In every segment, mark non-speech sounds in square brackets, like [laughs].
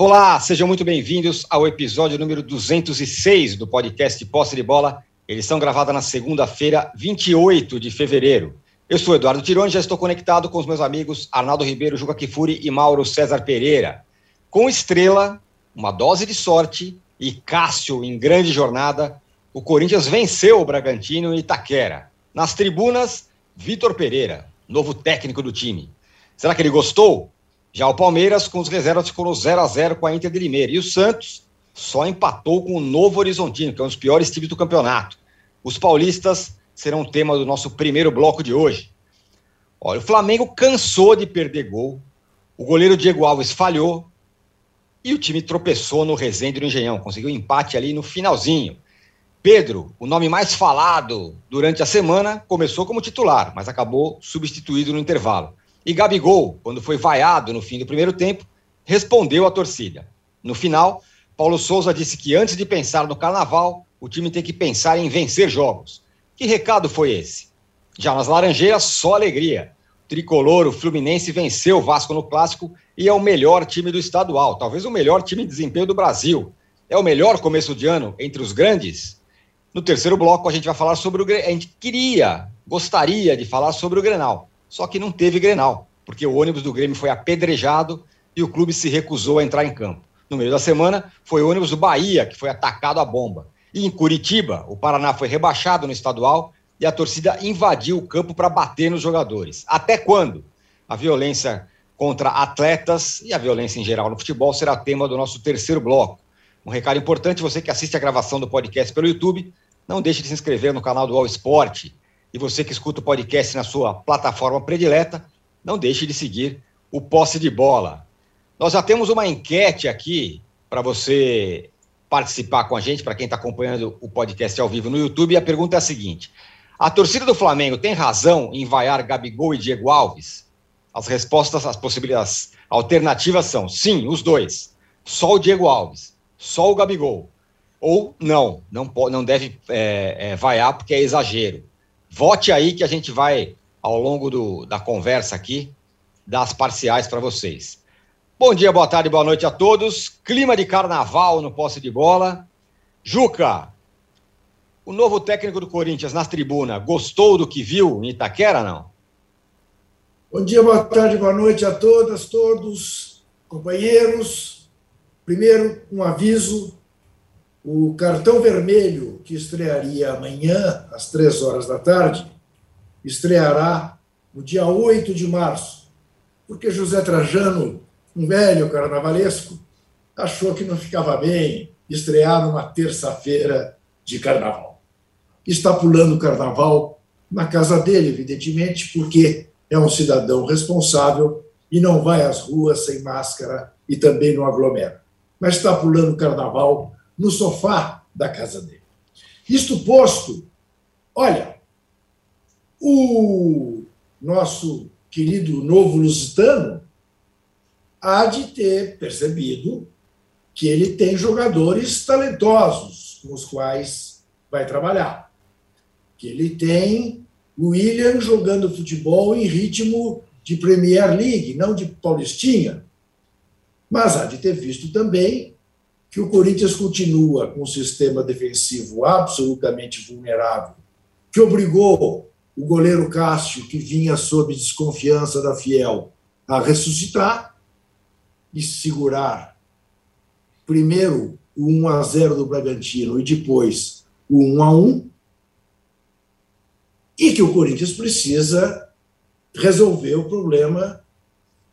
Olá, sejam muito bem-vindos ao episódio número 206 do podcast Posse de Bola, edição gravada na segunda-feira, 28 de fevereiro. Eu sou Eduardo Tironi, já estou conectado com os meus amigos Arnaldo Ribeiro, Juca Kifuri e Mauro César Pereira. Com Estrela, uma dose de sorte e Cássio em grande jornada, o Corinthians venceu o Bragantino em Itaquera. Nas tribunas, Vitor Pereira, novo técnico do time. Será que ele gostou? Já o Palmeiras, com os reservas, ficou no 0 a 0 com a Inter de Limeira. E o Santos só empatou com o Novo Horizontino, que é um dos piores times do campeonato. Os paulistas serão o tema do nosso primeiro bloco de hoje. Olha, o Flamengo cansou de perder gol, o goleiro Diego Alves falhou e o time tropeçou no Resende do Engenhão, conseguiu empate ali no finalzinho. Pedro, o nome mais falado durante a semana, começou como titular, mas acabou substituído no intervalo. E Gabigol, quando foi vaiado no fim do primeiro tempo, respondeu à torcida. No final, Paulo Souza disse que antes de pensar no carnaval, o time tem que pensar em vencer jogos. Que recado foi esse? Já nas Laranjeiras, só alegria. O tricolor, o Fluminense, venceu o Vasco no clássico e é o melhor time do estadual, talvez o melhor time de desempenho do Brasil. É o melhor começo de ano entre os grandes? No terceiro bloco, a gente vai falar sobre o. A gente queria, gostaria de falar sobre o Grenal. Só que não teve Grenal, porque o ônibus do Grêmio foi apedrejado e o clube se recusou a entrar em campo. No meio da semana, foi o ônibus do Bahia que foi atacado a bomba. E em Curitiba, o Paraná foi rebaixado no estadual e a torcida invadiu o campo para bater nos jogadores. Até quando? A violência contra atletas e a violência em geral no futebol será tema do nosso terceiro bloco. Um recado importante: você que assiste a gravação do podcast pelo YouTube, não deixe de se inscrever no canal do All Sport e você que escuta o podcast na sua plataforma predileta, não deixe de seguir o Posse de Bola. Nós já temos uma enquete aqui para você participar com a gente, para quem está acompanhando o podcast ao vivo no YouTube. E a pergunta é a seguinte: a torcida do Flamengo tem razão em vaiar Gabigol e Diego Alves? As respostas, as possibilidades alternativas são sim, os dois. Só o Diego Alves, só o Gabigol. Ou não, não, não deve é, é, vaiar porque é exagero. Vote aí que a gente vai, ao longo do, da conversa aqui, dar as parciais para vocês. Bom dia, boa tarde, boa noite a todos. Clima de carnaval no posse de bola. Juca, o novo técnico do Corinthians na tribuna, gostou do que viu em Itaquera, não? Bom dia, boa tarde, boa noite a todas, todos, companheiros. Primeiro, um aviso o cartão vermelho, que estrearia amanhã, às três horas da tarde, estreará no dia 8 de março, porque José Trajano, um velho carnavalesco, achou que não ficava bem estrear numa terça-feira de carnaval. Está pulando o carnaval na casa dele, evidentemente, porque é um cidadão responsável e não vai às ruas sem máscara e também não aglomera. Mas está pulando o carnaval no sofá da casa dele. Isto posto, olha, o nosso querido novo lusitano há de ter percebido que ele tem jogadores talentosos com os quais vai trabalhar. Que ele tem o William jogando futebol em ritmo de Premier League, não de Paulistinha. Mas há de ter visto também que o Corinthians continua com um sistema defensivo absolutamente vulnerável, que obrigou o goleiro Cássio, que vinha sob desconfiança da Fiel, a ressuscitar e segurar primeiro o 1 a 0 do Bragantino e depois o 1 a 1 e que o Corinthians precisa resolver o problema,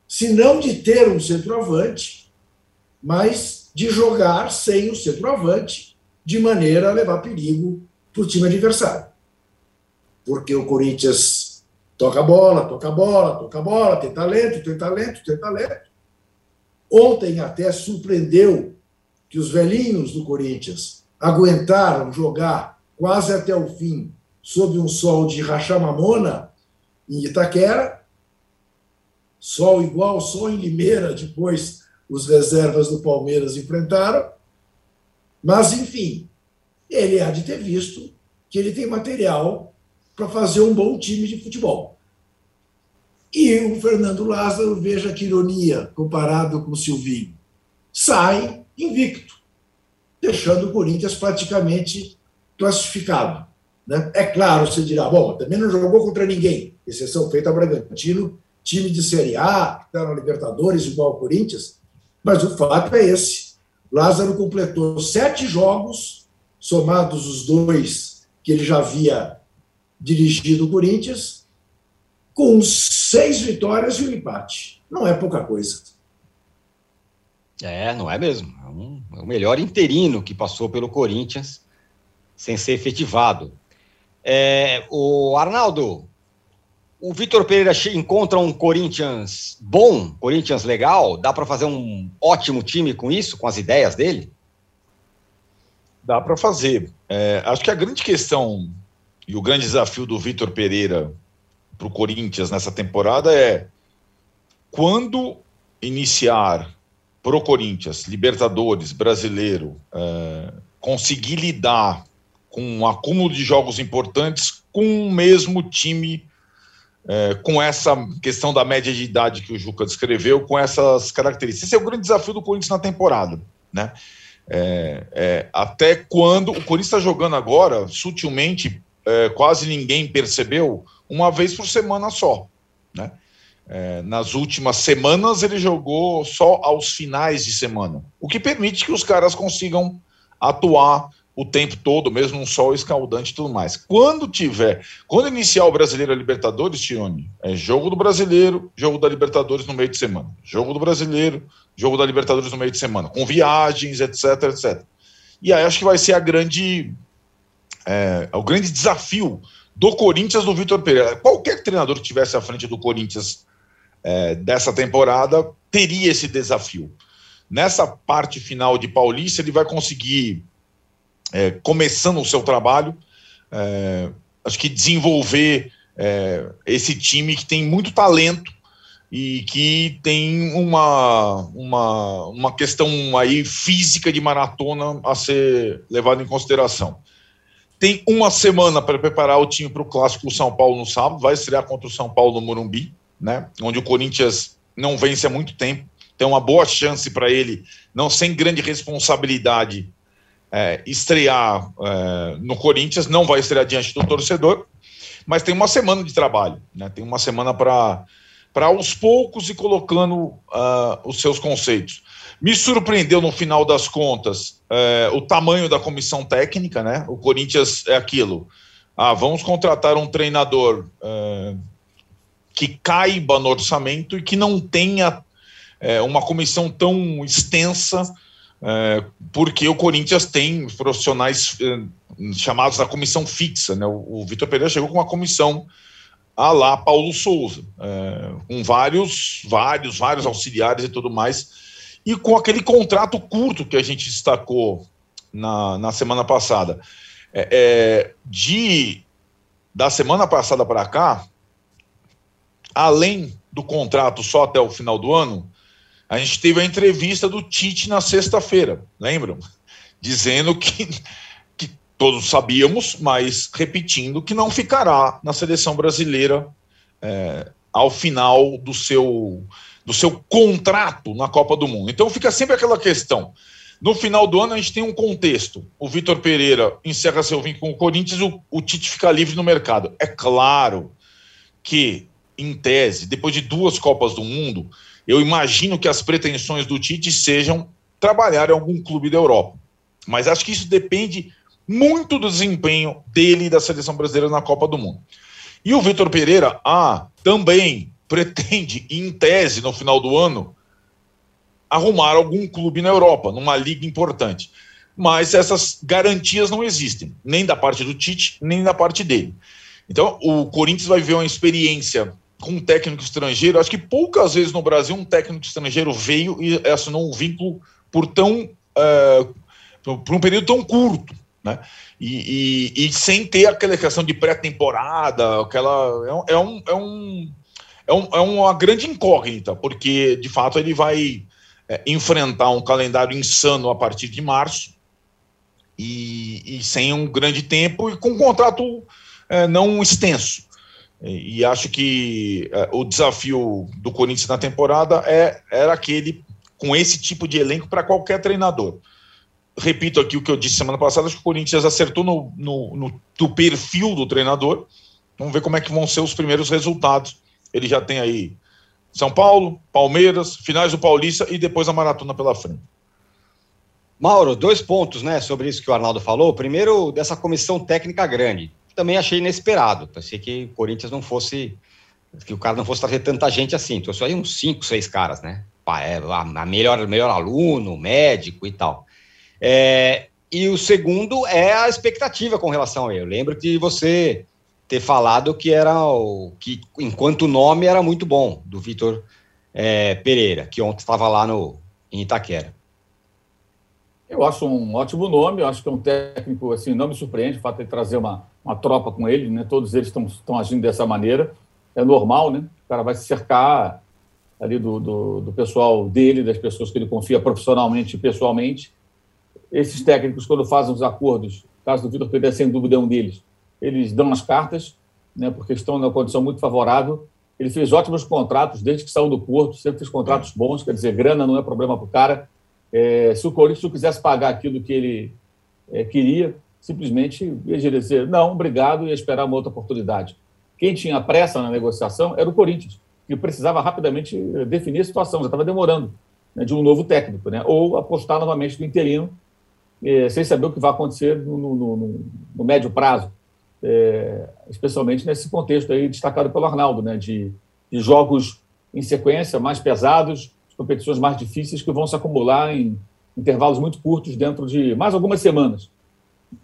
se não de ter um centroavante, mas de jogar sem o centroavante, de maneira a levar perigo para o time adversário. Porque o Corinthians toca a bola, toca a bola, toca a bola, tem talento, tem talento, tem talento. Ontem até surpreendeu que os velhinhos do Corinthians aguentaram jogar quase até o fim sob um sol de rachamamona em Itaquera, sol igual sol em Limeira depois os reservas do Palmeiras enfrentaram. Mas, enfim, ele há de ter visto que ele tem material para fazer um bom time de futebol. E o Fernando Lázaro, veja que ironia, comparado com o Silvinho. sai invicto, deixando o Corinthians praticamente classificado. Né? É claro, você dirá, bom, também não jogou contra ninguém, exceção feita a Bragantino, time de Série A, que está na Libertadores, igual ao Corinthians, mas o fato é esse. Lázaro completou sete jogos, somados os dois que ele já havia dirigido o Corinthians, com seis vitórias e um empate. Não é pouca coisa. É, não é mesmo. É, um, é o melhor interino que passou pelo Corinthians sem ser efetivado. É, o Arnaldo, o Vitor Pereira encontra um Corinthians bom, Corinthians legal? Dá para fazer um ótimo time com isso, com as ideias dele? Dá para fazer. É, acho que a grande questão e o grande desafio do Vitor Pereira para o Corinthians nessa temporada é quando iniciar pro Corinthians, Libertadores, Brasileiro, é, conseguir lidar com um acúmulo de jogos importantes com o mesmo time, é, com essa questão da média de idade que o Juca descreveu, com essas características. Esse é o grande desafio do Corinthians na temporada, né? É, é até quando o Corinthians está jogando agora, sutilmente, é, quase ninguém percebeu, uma vez por semana só, né? É, nas últimas semanas ele jogou só aos finais de semana, o que permite que os caras consigam atuar o tempo todo, mesmo um sol escaldante e tudo mais. Quando tiver, quando iniciar o Brasileiro a Libertadores, Tione, é jogo do Brasileiro, jogo da Libertadores no meio de semana. Jogo do Brasileiro, jogo da Libertadores no meio de semana, com viagens, etc, etc. E aí acho que vai ser a grande, é, o grande desafio do Corinthians do Vitor Pereira. Qualquer treinador que tivesse à frente do Corinthians é, dessa temporada teria esse desafio. Nessa parte final de Paulista, ele vai conseguir, é, começando o seu trabalho, é, acho que desenvolver é, esse time que tem muito talento e que tem uma, uma, uma questão aí física de maratona a ser levada em consideração. Tem uma semana para preparar o time para o clássico São Paulo no sábado, vai estrear contra o São Paulo no Morumbi né? Onde o Corinthians não vence há muito tempo. Tem uma boa chance para ele, não sem grande responsabilidade, é, estrear é, no Corinthians. Não vai estrear diante do torcedor, mas tem uma semana de trabalho, né? Tem uma semana para aos poucos e colocando uh, os seus conceitos. Me surpreendeu no final das contas uh, o tamanho da comissão técnica, né? O Corinthians é aquilo. Ah, vamos contratar um treinador uh, que caiba no orçamento e que não tenha é, uma comissão tão extensa, é, porque o Corinthians tem profissionais é, chamados da comissão fixa. Né? O, o Vitor Pereira chegou com uma comissão a lá Paulo Souza, é, com vários, vários, vários auxiliares e tudo mais, e com aquele contrato curto que a gente destacou na, na semana passada. É, é, de da semana passada para cá, além do contrato só até o final do ano, a gente teve a entrevista do Tite na sexta-feira, lembram? Dizendo que, que todos sabíamos, mas repetindo que não ficará na seleção brasileira é, ao final do seu, do seu contrato na Copa do Mundo. Então fica sempre aquela questão. No final do ano, a gente tem um contexto. O Vitor Pereira encerra seu vínculo com o Corinthians, o, o Tite fica livre no mercado. É claro que em tese, depois de duas Copas do Mundo, eu imagino que as pretensões do Tite sejam trabalhar em algum clube da Europa. Mas acho que isso depende muito do desempenho dele e da seleção brasileira na Copa do Mundo. E o Vitor Pereira, ah, também pretende, em tese, no final do ano, arrumar algum clube na Europa, numa liga importante. Mas essas garantias não existem, nem da parte do Tite, nem da parte dele. Então, o Corinthians vai viver uma experiência com um técnico estrangeiro. Acho que poucas vezes no Brasil um técnico estrangeiro veio e assinou um vínculo por tão uh, por um período tão curto, né? E, e, e sem ter aquela questão de pré-temporada, aquela é, é um, é, um, é, um, é uma grande incógnita, porque de fato ele vai é, enfrentar um calendário insano a partir de março e, e sem um grande tempo e com um contrato é, não extenso. E, acho que é, o desafio do Corinthians na temporada é, era aquele com esse tipo de elenco para qualquer treinador. Repito aqui o que eu disse semana passada, acho que o Corinthians acertou no, no, no, no perfil do treinador. Vamos ver como é que vão ser os primeiros resultados. Ele já tem aí São Paulo, Palmeiras, finais do Paulista e depois a maratona pela frente. Mauro, dois pontos, né, sobre isso que o Arnaldo falou. Primeiro, dessa comissão técnica grande. Também achei inesperado. Pensei que o Corinthians não fosse. que o cara não fosse trazer tanta gente assim. Trouxe aí uns cinco, seis caras, né? É, a melhor, melhor aluno, médico e tal. É, e o segundo é a expectativa com relação a ele. Eu lembro de você ter falado que era o que, enquanto nome, era muito bom, do Vitor é, Pereira, que ontem estava lá no, em Itaquera. Eu acho um ótimo nome, eu acho que é um técnico, assim, não me surpreende o fato de trazer uma, uma tropa com ele, né? Todos eles estão agindo dessa maneira. É normal, né? O cara vai se cercar ali do, do, do, pessoal dele, das pessoas que ele confia profissionalmente e pessoalmente. Esses técnicos, quando fazem os acordos, o caso do Vitor Pereira, sem dúvida, é um deles, eles dão as cartas, né? Porque estão numa condição muito favorável. Ele fez ótimos contratos desde que saiu do Porto, sempre fez contratos bons, quer dizer, grana não é problema para o cara é, se o Corinthians quisesse pagar aquilo que ele é, queria, simplesmente ia dizer não, obrigado, e esperar uma outra oportunidade. Quem tinha pressa na negociação era o Corinthians, que precisava rapidamente definir a situação, já estava demorando né, de um novo técnico, né, ou apostar novamente no interino, é, sem saber o que vai acontecer no, no, no, no médio prazo, é, especialmente nesse contexto aí destacado pelo Arnaldo, né, de, de jogos em sequência mais pesados, competições mais difíceis que vão se acumular em intervalos muito curtos dentro de mais algumas semanas.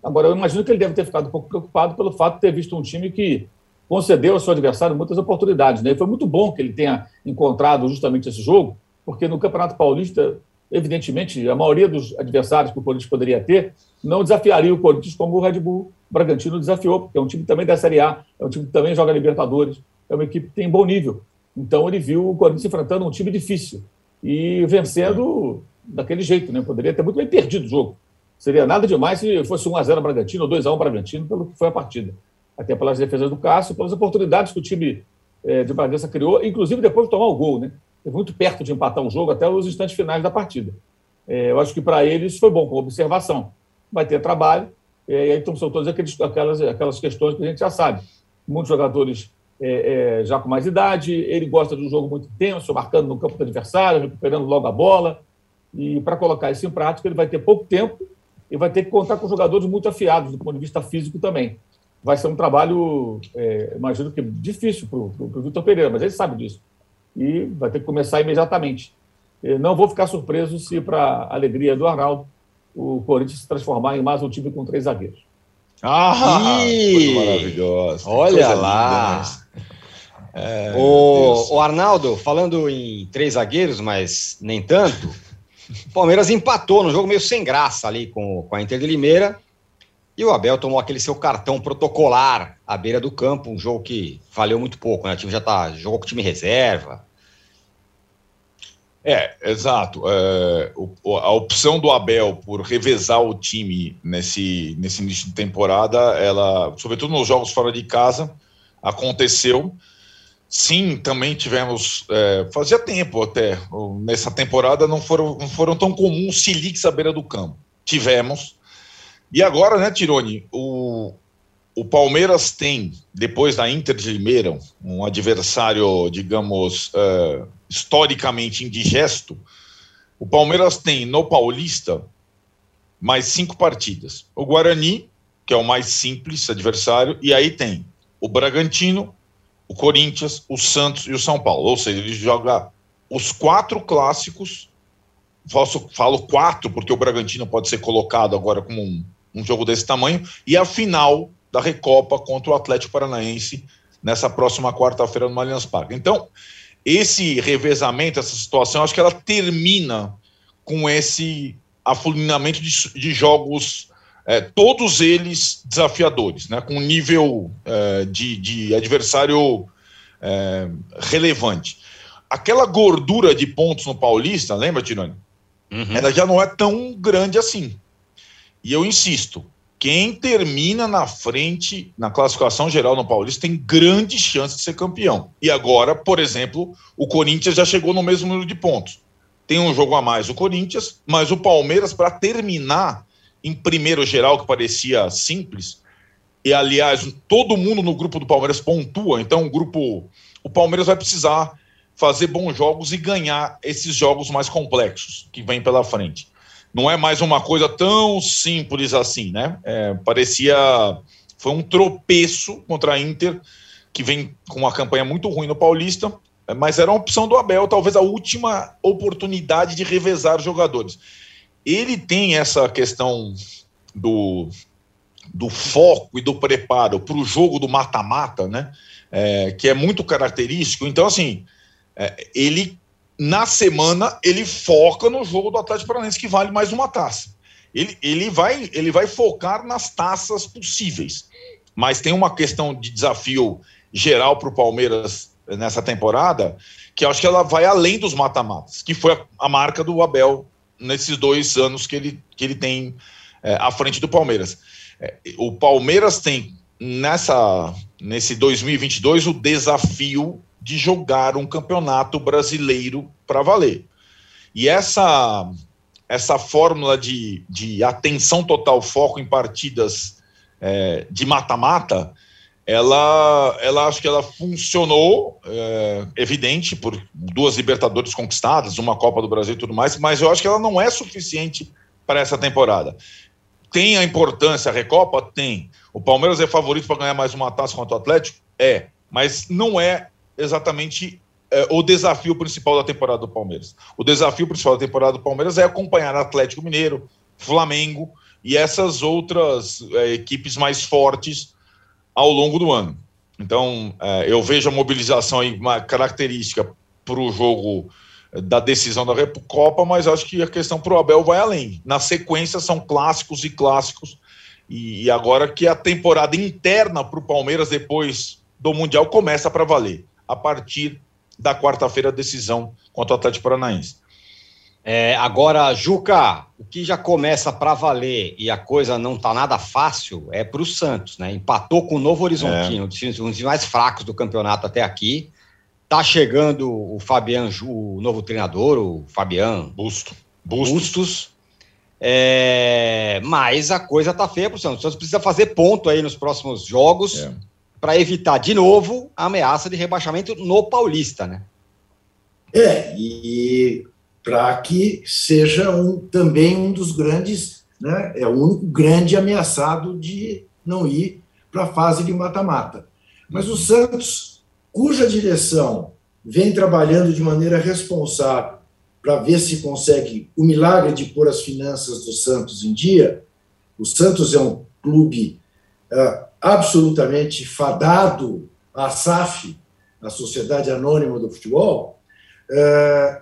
Agora, eu imagino que ele deve ter ficado um pouco preocupado pelo fato de ter visto um time que concedeu ao seu adversário muitas oportunidades. Né? E foi muito bom que ele tenha encontrado justamente esse jogo, porque no Campeonato Paulista, evidentemente, a maioria dos adversários que o Corinthians poderia ter não desafiaria o Corinthians como o Red Bull Bragantino desafiou, porque é um time também da Série A, é um time que também joga Libertadores, é uma equipe que tem bom nível. Então ele viu o Corinthians enfrentando um time difícil e vencendo daquele jeito, né? Poderia ter muito bem perdido o jogo. Seria nada demais se fosse 1x0 Bragantino ou 2x1 Bragantino, pelo que foi a partida. Até pelas defesas do Cássio, pelas oportunidades que o time é, de Bragança criou, inclusive depois de tomar o gol, né? Foi muito perto de empatar um jogo até os instantes finais da partida. É, eu acho que para eles foi bom, com observação. Vai ter trabalho, é, e aí então, são todas aqueles, aquelas, aquelas questões que a gente já sabe. Muitos jogadores é, é, já com mais idade, ele gosta de um jogo muito intenso, marcando no campo do adversário, recuperando logo a bola. E para colocar isso em prática, ele vai ter pouco tempo e vai ter que contar com jogadores muito afiados do ponto de vista físico também. Vai ser um trabalho, é, imagino que difícil para o Vitor Pereira, mas ele sabe disso. E vai ter que começar imediatamente. Eu não vou ficar surpreso se, para a alegria do Arnaldo, o Corinthians se transformar em mais um time com três zagueiros. Ah, Ih, maravilhoso. Olha lá. Mas... É, o, o, Arnaldo, falando em três zagueiros, mas nem tanto, o Palmeiras empatou no jogo meio sem graça ali com, com a Inter de Limeira. E o Abel tomou aquele seu cartão protocolar à beira do campo, um jogo que valeu muito pouco, né? O time já tá, jogou com o time reserva. É, exato. É, a opção do Abel por revezar o time nesse, nesse início de temporada, ela, sobretudo nos jogos fora de casa, aconteceu. Sim, também tivemos. É, fazia tempo até. Nessa temporada não foram, não foram tão comuns siliques à beira do campo. Tivemos. E agora, né, Tirone? O, o Palmeiras tem, depois da Inter de Limeira, um adversário, digamos, é, historicamente indigesto. O Palmeiras tem no Paulista mais cinco partidas. O Guarani, que é o mais simples adversário, e aí tem o Bragantino, o Corinthians, o Santos e o São Paulo. Ou seja, ele joga os quatro clássicos. Falo, falo quatro, porque o Bragantino pode ser colocado agora como um, um jogo desse tamanho, e a final da Recopa contra o Atlético Paranaense nessa próxima quarta-feira no Allianz Parque. Então, esse revezamento, essa situação, acho que ela termina com esse afulinamento de, de jogos é, todos eles desafiadores, né, com nível é, de, de, adversário é, relevante. Aquela gordura de pontos no Paulista, lembra, Tironi? Uhum. Ela já não é tão grande assim. E eu insisto, quem termina na frente na classificação geral no Paulista tem grande chance de ser campeão. E agora, por exemplo, o Corinthians já chegou no mesmo número de pontos tem um jogo a mais o Corinthians, mas o Palmeiras, para terminar em primeiro geral, que parecia simples, e aliás, todo mundo no grupo do Palmeiras pontua, então o grupo. O Palmeiras vai precisar fazer bons jogos e ganhar esses jogos mais complexos que vem pela frente. Não é mais uma coisa tão simples assim, né? É, parecia. Foi um tropeço contra a Inter, que vem com uma campanha muito ruim no Paulista, mas era uma opção do Abel, talvez a última oportunidade de revezar jogadores. Ele tem essa questão do, do foco e do preparo para o jogo do mata-mata, né? É, que é muito característico. Então, assim, é, ele na semana ele foca no jogo do Atlético Paranaense que vale mais uma taça. Ele, ele, vai, ele vai focar nas taças possíveis. Mas tem uma questão de desafio geral para o Palmeiras nessa temporada, que acho que ela vai além dos mata-matas, que foi a, a, marca do Abel nesses dois anos que ele, que ele tem é, à frente do Palmeiras. É, o Palmeiras tem nessa nesse 2022 o desafio de jogar um campeonato brasileiro para valer. E essa essa fórmula de, de atenção total, foco em partidas é, de mata-mata, ela, ela acho que ela funcionou, é, evidente, por duas Libertadores conquistadas, uma Copa do Brasil e tudo mais, mas eu acho que ela não é suficiente para essa temporada. Tem a importância a Recopa? Tem. O Palmeiras é favorito para ganhar mais uma taça contra o Atlético? É. Mas não é exatamente é, o desafio principal da temporada do Palmeiras. O desafio principal da temporada do Palmeiras é acompanhar Atlético Mineiro, Flamengo e essas outras é, equipes mais fortes ao longo do ano. Então, é, eu vejo a mobilização aí, uma característica para o jogo da decisão da Recopa, mas acho que a questão para o Abel vai além. Na sequência, são clássicos e clássicos. E, e agora que a temporada interna para o Palmeiras, depois do Mundial, começa para valer. A partir da quarta-feira, a decisão contra o Atlético Paranaense. É, agora, Juca, o que já começa para valer e a coisa não tá nada fácil é para o Santos, né? Empatou com o Novo Horizontino, é. um dos mais fracos do campeonato até aqui. Tá chegando o Fabian, o novo treinador, o Fabian Busto. Bustos. Bustos. É, mas a coisa tá feia para o Santos. O Santos precisa fazer ponto aí nos próximos jogos é. para evitar de novo a ameaça de rebaixamento no Paulista, né? É, e para que seja um, também um dos grandes, né, é o único grande ameaçado de não ir para a fase de mata-mata. Mas o Santos cuja direção vem trabalhando de maneira responsável para ver se consegue o milagre de pôr as finanças do Santos em dia. O Santos é um clube uh, absolutamente fadado à SAF, a Sociedade Anônima do Futebol, uh,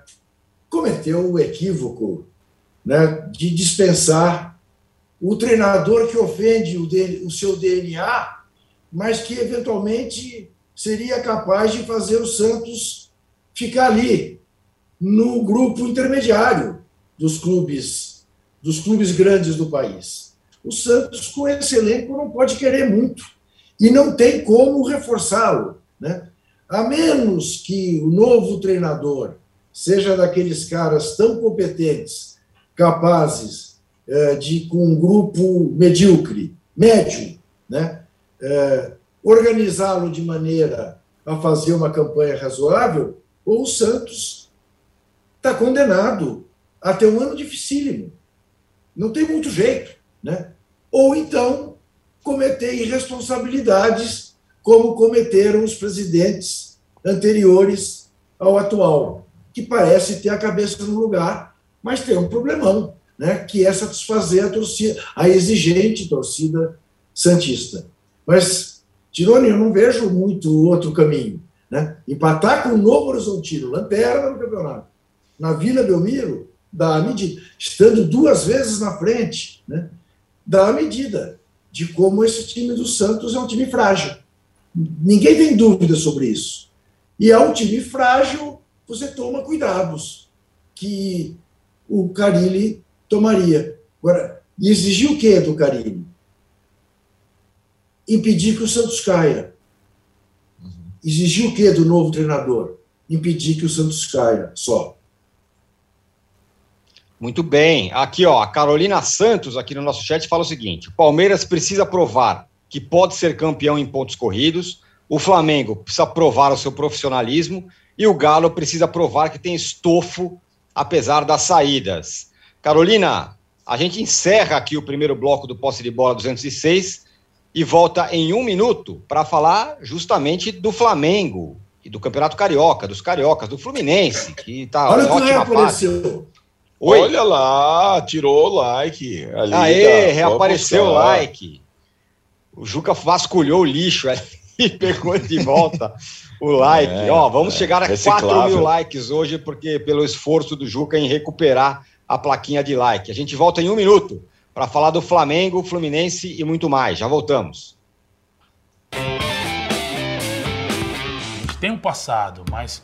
cometeu o equívoco né, de dispensar o treinador que ofende o, o seu DNA, mas que eventualmente seria capaz de fazer o Santos ficar ali no grupo intermediário dos clubes dos clubes grandes do país. O Santos com esse elenco não pode querer muito e não tem como reforçá-lo, né? A menos que o novo treinador seja daqueles caras tão competentes, capazes é, de com um grupo medíocre, médio, né? É, organizá-lo de maneira a fazer uma campanha razoável, ou o Santos está condenado a ter um ano dificílimo. Não tem muito jeito. Né? Ou então cometer irresponsabilidades como cometeram os presidentes anteriores ao atual, que parece ter a cabeça no lugar, mas tem um problemão, né, que é satisfazer a torcida, a exigente torcida santista. Mas Tironi, eu não vejo muito outro caminho. Né? Empatar com o Novo Horizontino, lanterna no campeonato, na Vila Belmiro, dá a medida. Estando duas vezes na frente, né? dá a medida de como esse time do Santos é um time frágil. Ninguém tem dúvida sobre isso. E é um time frágil, você toma cuidados que o Carilli tomaria. Agora, e exigir o que do Carilli? impedir que o Santos caia. Exigir o que do novo treinador? Impedir que o Santos caia só. Muito bem. Aqui, ó, a Carolina Santos, aqui no nosso chat, fala o seguinte: o Palmeiras precisa provar que pode ser campeão em pontos corridos, o Flamengo precisa provar o seu profissionalismo e o Galo precisa provar que tem estofo, apesar das saídas. Carolina, a gente encerra aqui o primeiro bloco do Posse de Bola 206 e volta em um minuto para falar justamente do Flamengo e do Campeonato Carioca, dos Cariocas, do Fluminense, que está Olha quem apareceu. Oi? Olha lá, tirou o like. Ali Aê, reapareceu o like. O Juca vasculhou o lixo ali e [laughs] pegou de volta o like. É, Ó, vamos é, chegar a reciclável. 4 mil likes hoje, porque pelo esforço do Juca em recuperar a plaquinha de like. A gente volta em um minuto para falar do Flamengo, Fluminense e muito mais. Já voltamos. A gente tem um passado, mas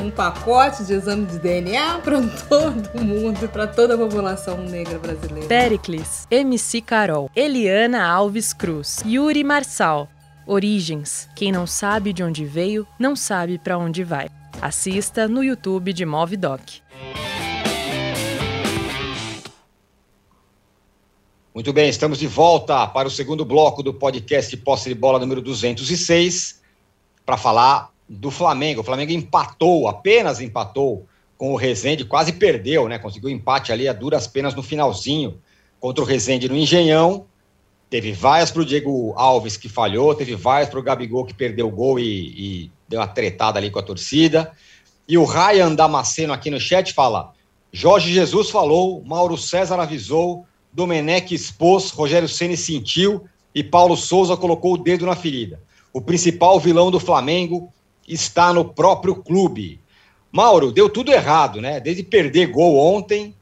um pacote de exame de DNA para [laughs] todo mundo, para toda a população negra brasileira. Pericles, MC Carol, Eliana Alves Cruz, Yuri Marçal. Origens. Quem não sabe de onde veio, não sabe para onde vai. Assista no YouTube de Movidoc. Muito bem, estamos de volta para o segundo bloco do podcast Posse de Bola número 206 para falar do Flamengo. O Flamengo empatou, apenas empatou com o Rezende, quase perdeu, né? Conseguiu empate ali a duras penas no finalzinho contra o Rezende no Engenhão. Teve vaias para o Diego Alves que falhou, teve vaias para o Gabigol que perdeu o gol e, e, deu uma tretada ali com a torcida. E o Ryan Damasceno aqui no chat fala: Jorge Jesus falou, Mauro César avisou, Domenech expôs, Rogério Ceni sentiu e Paulo Souza colocou o dedo na ferida. O principal vilão do Flamengo está no próprio clube. Mauro, deu tudo errado, né? Desde perder gol ontem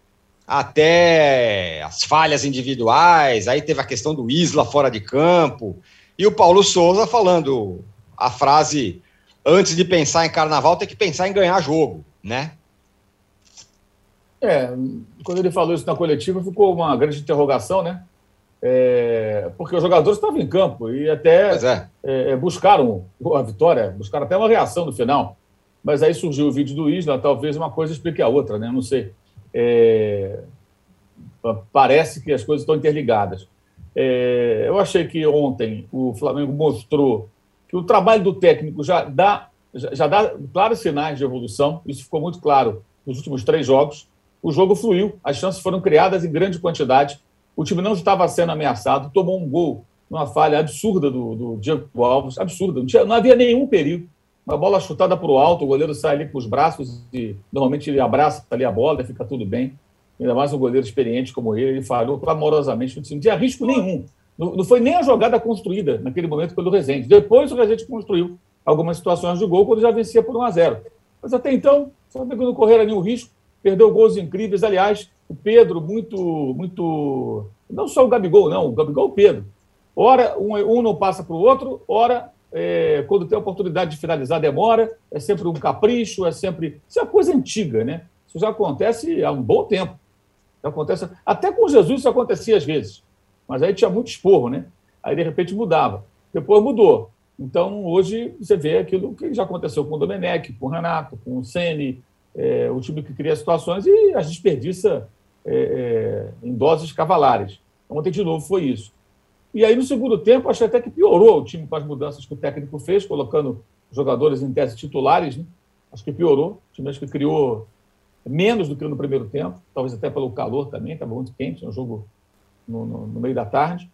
até as falhas individuais, aí teve a questão do Isla fora de campo, e o Paulo Souza falando a frase: antes de pensar em carnaval, tem que pensar em ganhar jogo, né? É, quando ele falou isso na coletiva, ficou uma grande interrogação, né? É, porque os jogadores estavam em campo e até é. É, buscaram a vitória, buscaram até uma reação no final. Mas aí surgiu o vídeo do Isla, talvez uma coisa explique a outra, né? Não sei. É, parece que as coisas estão interligadas. É, eu achei que ontem o Flamengo mostrou que o trabalho do técnico já dá, já dá claros sinais de evolução. Isso ficou muito claro nos últimos três jogos. O jogo fluiu, as chances foram criadas em grande quantidade o time não estava sendo ameaçado, tomou um gol numa falha absurda do, do Diego Alves, absurda. Não, tinha, não havia nenhum perigo. Uma bola chutada para o alto, o goleiro sai ali com os braços e normalmente ele abraça ali a bola fica tudo bem. Ainda mais um goleiro experiente como ele, ele falhou clamorosamente. Não tinha risco nenhum. Não, não foi nem a jogada construída naquele momento pelo Rezende. Depois o Rezende construiu algumas situações de gol quando já vencia por 1 a 0 Mas até então, só não correr nenhum risco, perdeu gols incríveis. Aliás, o Pedro muito, muito. Não só o Gabigol, não, o Gabigol o Pedro. Ora, um, um não passa para o outro, ora, é, quando tem a oportunidade de finalizar, demora, é sempre um capricho, é sempre. Isso é coisa antiga, né? Isso já acontece há um bom tempo. Já acontece... Até com Jesus isso acontecia às vezes. Mas aí tinha muito esporro, né? Aí, de repente, mudava. Depois mudou. Então, hoje, você vê aquilo que já aconteceu com o Domenech, com o Renato, com o Sene, é, o time que cria situações e as desperdiça é, é, em doses cavalares. Ontem, de novo, foi isso. E aí, no segundo tempo, achei até que piorou o time com as mudanças que o técnico fez, colocando jogadores em tese titulares. Né? Acho que piorou. O time acho que criou menos do que no primeiro tempo, talvez até pelo calor também, estava muito quente, um jogo no, no, no, meio da tarde.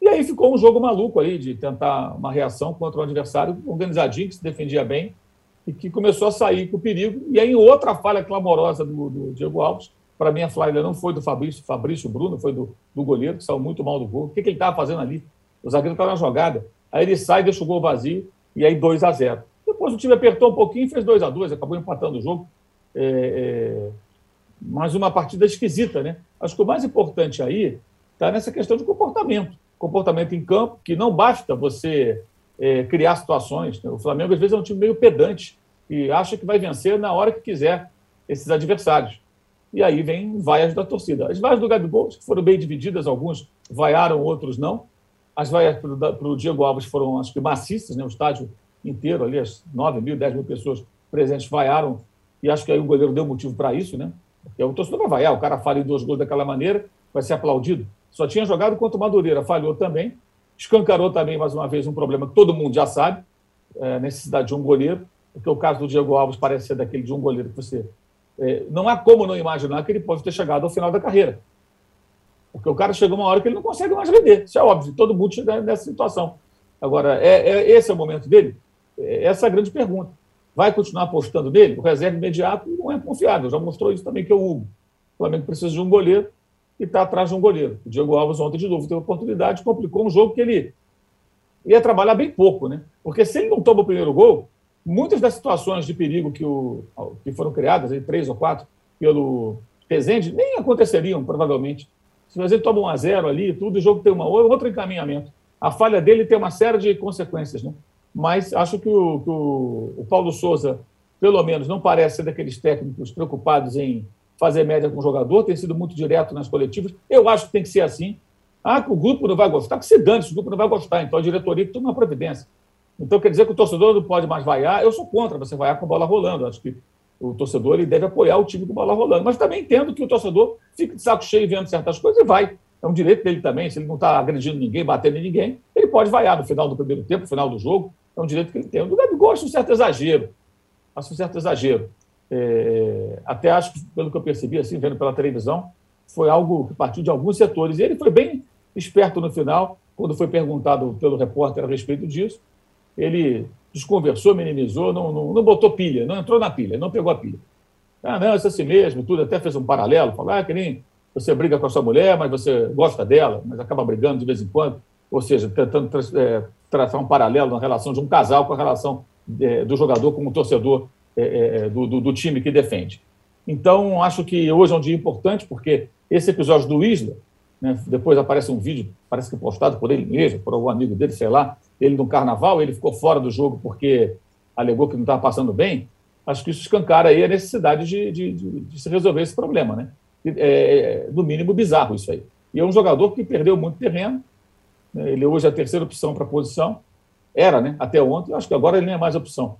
E aí ficou um jogo maluco aí de tentar uma reação contra um adversário organizadinho, que se defendia bem, e que começou a sair com perigo. E aí, outra falha clamorosa do, do Diego Alves, Para mim, a falha não foi do Fabrício, Fabrício Bruno, foi do, do goleiro, que saiu muito mal do gol. O que, que ele estava fazendo ali? O zagueiro estava na jogada. Aí ele sai, deixa o gol vazio, e aí 2 a 0 Depois o time apertou um pouquinho fez 2 a 2 acabou empatando o jogo. É, é, mas uma partida esquisita, né? Acho que o mais importante aí está nessa questão de comportamento. Comportamento em campo, que não basta você é, criar situações. Né? O Flamengo, às vezes, é um time meio pedante e acha que vai vencer na hora que quiser esses adversários. E aí vem vaias da torcida. As vaias do Gabigol que foram bem divididas, alguns vaiaram, outros não. As vaias para o Diego Alves foram, acho que, maciças, né? o estádio inteiro ali, as 9 mil, 10 mil pessoas presentes vaiaram, e acho que aí o goleiro deu motivo para isso, né? Porque o torcedor vai vaiar, o cara falha em dois gols daquela maneira, vai ser aplaudido. Só tinha jogado contra o Madureira, falhou também, escancarou também, mais uma vez, um problema que todo mundo já sabe, é, necessidade de um goleiro, porque o caso do Diego Alves parece ser daquele de um goleiro que você. É, não há como não imaginar que ele pode ter chegado ao final da carreira. Porque o cara chega uma hora que ele não consegue mais render. Isso é óbvio, todo mundo chega nessa situação. Agora, é, é esse é o momento dele? É, essa é a grande pergunta. Vai continuar apostando nele? O reserva imediato não é confiável. Já mostrou isso também que é o Hugo. O Flamengo precisa de um goleiro e está atrás de um goleiro. O Diego Alves ontem de novo teve oportunidade, complicou um jogo que ele ia trabalhar bem pouco, né? Porque se ele não toma o primeiro gol, muitas das situações de perigo que, o, que foram criadas, aí, três ou quatro, pelo Rezende, nem aconteceriam, provavelmente. Se você toma um a zero ali, tudo, o jogo tem uma, outro encaminhamento. A falha dele tem uma série de consequências, né? Mas acho que o, que o, o Paulo Souza, pelo menos, não parece ser daqueles técnicos preocupados em fazer média com o jogador, tem sido muito direto nas coletivas. Eu acho que tem que ser assim. Ah, que o grupo não vai gostar, que se dane, se o grupo não vai gostar. Então a diretoria toma uma providência. Então quer dizer que o torcedor não pode mais vaiar. Eu sou contra você vaiar com a bola rolando. Acho que o torcedor ele deve apoiar o time com a bola rolando. Mas também entendo que o torcedor fique de saco cheio vendo certas coisas e vai. É um direito dele também. Se ele não está agredindo ninguém, batendo em ninguém, ele pode vaiar no final do primeiro tempo, no final do jogo. É um direito que ele tem. O Gabigol acho um certo exagero. Acho um certo exagero. É, até acho que, pelo que eu percebi, assim, vendo pela televisão, foi algo que partiu de alguns setores. E ele foi bem esperto no final, quando foi perguntado pelo repórter a respeito disso. Ele desconversou, minimizou, não, não, não botou pilha, não entrou na pilha, não pegou a pilha. Ah, não, isso é assim mesmo, tudo. Até fez um paralelo, falou, ah, que nem você briga com a sua mulher, mas você gosta dela, mas acaba brigando de vez em quando. Ou seja, tentando é, traçar um paralelo na relação de um casal com a relação é, do jogador como torcedor é, é, é, do, do, do, time que defende. Então, acho que hoje é um dia importante, porque esse episódio do Isla, né, depois aparece um vídeo, parece que postado por ele mesmo, por algum amigo dele, sei lá, ele no carnaval, ele ficou fora do jogo porque alegou que não estava passando bem. Acho que isso escancara aí a necessidade de, de, de, de se resolver esse problema. Né? É, no mínimo, bizarro isso aí. E é um jogador que perdeu muito terreno, né, ele hoje é a terceira opção para a posição, era, né? Até ontem, acho que agora ele nem é mais opção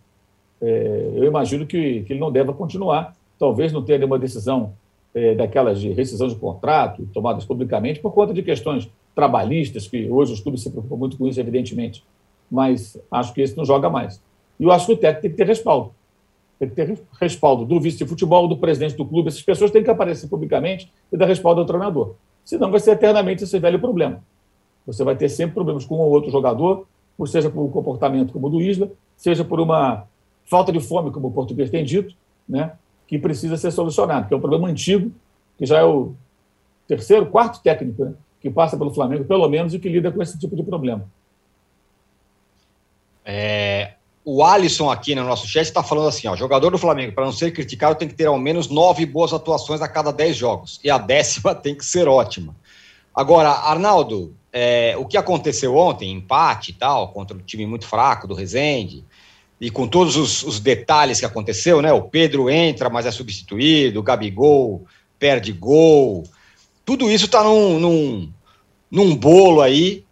é, eu imagino que, que, ele não deva continuar. Talvez não tenha nenhuma decisão é, daquelas de rescisão de contrato tomadas publicamente por conta de questões trabalhistas, que hoje os clubes se preocupam muito com isso, evidentemente. Mas acho que esse não joga mais. E eu acho que o técnico tem que ter respaldo. Tem que ter respaldo do vice de futebol, do presidente do clube. Essas pessoas têm que aparecer publicamente e dar respaldo ao treinador. Senão vai ser eternamente esse velho problema. Você vai ter sempre problemas com um ou outro jogador, ou seja por um comportamento como o do Isla, seja por uma falta de fome, como o português tem dito, né, que precisa ser solucionado, que é um problema antigo, que já é o terceiro, quarto técnico né, que passa pelo Flamengo, pelo menos, e que lida com esse tipo de problema. É, o Alisson aqui no nosso chat está falando assim: ó, jogador do Flamengo, para não ser criticado, tem que ter ao menos nove boas atuações a cada dez jogos. E a décima [laughs] tem que ser ótima. Agora, Arnaldo, é, o que aconteceu ontem, empate e tal, contra um time muito fraco do Rezende, e com todos os, os, detalhes que aconteceu, né? O Pedro entra, mas é substituído, o Gabigol perde gol. Tudo isso está num, num, num, bolo aí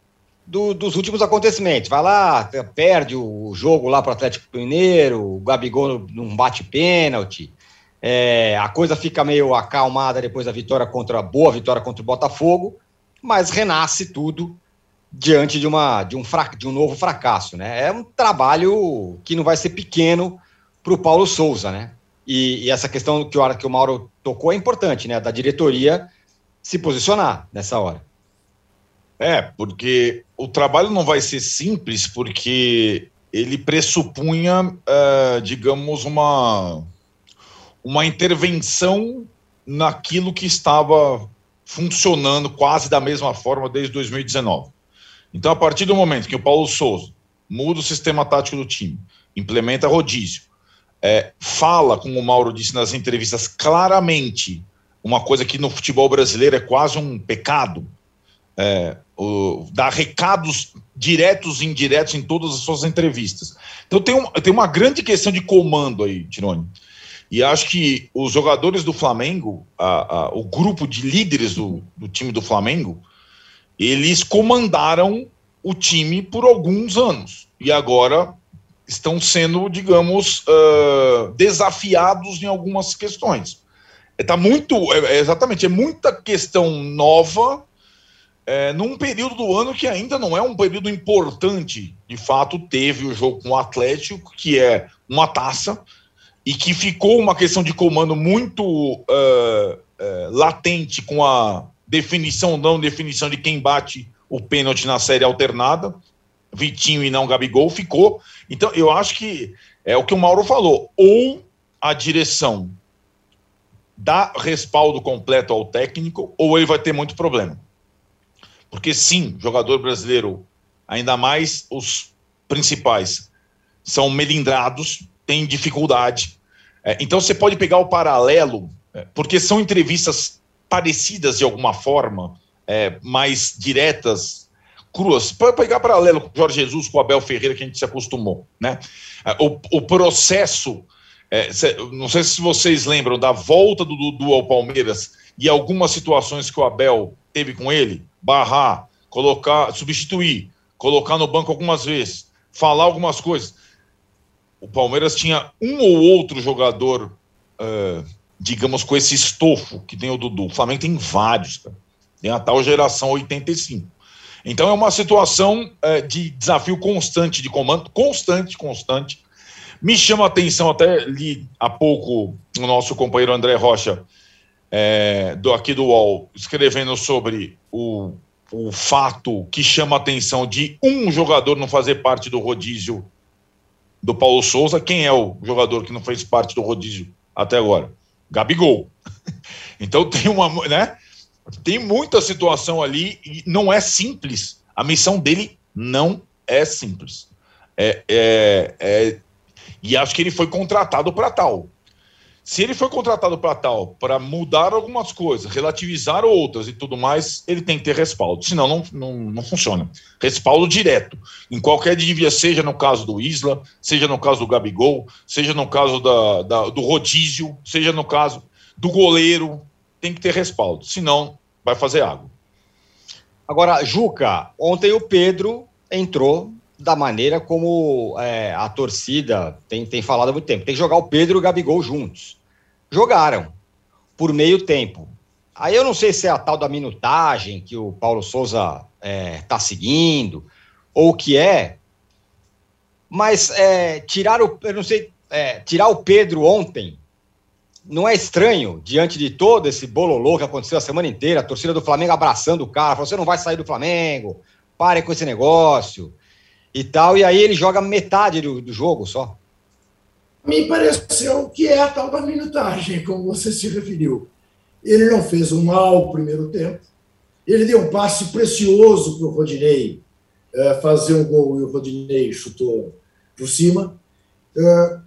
do, dos últimos acontecimentos. Vai lá, perde o jogo lá para o Atlético Mineiro, o Gabigol não bate pênalti. É, a coisa fica meio acalmada depois da vitória contra a boa vitória contra o Botafogo, mas renasce tudo diante de, uma, de, um, fra, de um novo fracasso. Né? É um trabalho que não vai ser pequeno para o Paulo Souza. Né? E, e, essa questão que o, que o Mauro tocou é importante, né? da diretoria se posicionar nessa hora. É, porque o trabalho não vai ser simples, porque ele pressupunha, uh, digamos, uma, uma intervenção naquilo que estava funcionando quase da mesma forma desde 2019. Então, a partir do momento que o Paulo Souza muda o sistema tático do time, implementa rodízio, é, fala, como o Mauro disse nas entrevistas, claramente uma coisa que no futebol brasileiro é quase um pecado, é, o, dar recados diretos e indiretos em todas as suas entrevistas. Então tem, um, tem uma grande questão de comando aí, Tirone. E acho que os jogadores do Flamengo, a, a, o grupo de líderes do, do time do Flamengo, eles comandaram o time por alguns anos. E agora estão sendo, digamos, uh, desafiados em algumas questões. Está muito, é, é, exatamente, é muita questão nova é, num período do ano que ainda não é um período importante. De fato, teve o jogo com o Atlético, que é uma taça, e que ficou uma questão de comando muito uh, uh, latente com a definição não definição de quem bate o pênalti na série alternada, Vitinho e não Gabigol, ficou. Então, eu acho que é o que o Mauro falou, ou a direção dá respaldo completo ao técnico, ou ele vai ter muito problema. Porque sim, jogador brasileiro, ainda mais os principais, são melindrados, têm dificuldade. É, então você pode pegar o paralelo, é, porque são entrevistas parecidas de alguma forma, é, mais diretas, cruas. Pode pegar paralelo com o Jorge Jesus, com o Abel Ferreira, que a gente se acostumou. Né? É, o, o processo, é, não sei se vocês lembram da volta do Dudu ao Palmeiras e algumas situações que o Abel teve com ele, barrar, colocar, substituir, colocar no banco algumas vezes, falar algumas coisas. O Palmeiras tinha um ou outro jogador, uh, digamos, com esse estofo que tem o Dudu. O Flamengo tem vários, cara. Tem a tal geração 85. Então é uma situação uh, de desafio constante de comando, constante, constante. Me chama a atenção, até li há pouco o nosso companheiro André Rocha, é, do, aqui do UOL, escrevendo sobre o, o fato que chama a atenção de um jogador não fazer parte do rodízio do Paulo Souza. Quem é o jogador que não fez parte do rodízio até agora? Gabigol. [laughs] Então tem uma, né? Tem muita situação ali e não é simples. A missão dele não é simples. É, é, é e acho que ele foi contratado para tal. Se ele foi contratado para tal, para mudar algumas coisas, relativizar outras e tudo mais, ele tem que ter respaldo. Senão, não, não, não funciona. Respaldo direto. Em qualquer divia, seja no caso do Isla, seja no caso do Gabigol, seja no caso da, da, do rodízio, seja no caso do goleiro, tem que ter respaldo. Senão, vai fazer água. Agora, Juca, ontem o Pedro entrou da maneira como é, a torcida tem, tem falado há muito tempo. Tem que jogar o Pedro e o Gabigol juntos jogaram por meio tempo. Aí eu não sei se é a tal da minutagem que o Paulo Souza está é, tá seguindo, ou o que é, mas é, tirar o. Eu não sei, é, tirar o Pedro ontem não é estranho diante de todo esse bololô que aconteceu a semana inteira, a torcida do Flamengo abraçando o cara, falou: você não vai sair do Flamengo, pare com esse negócio e tal, e aí ele joga metade do, do jogo só me pareceu que é a tal da minutagem, como você se referiu. Ele não fez um mau primeiro tempo, ele deu um passe precioso para o Rodinei é, fazer um gol e o Rodinei chutou por cima. É,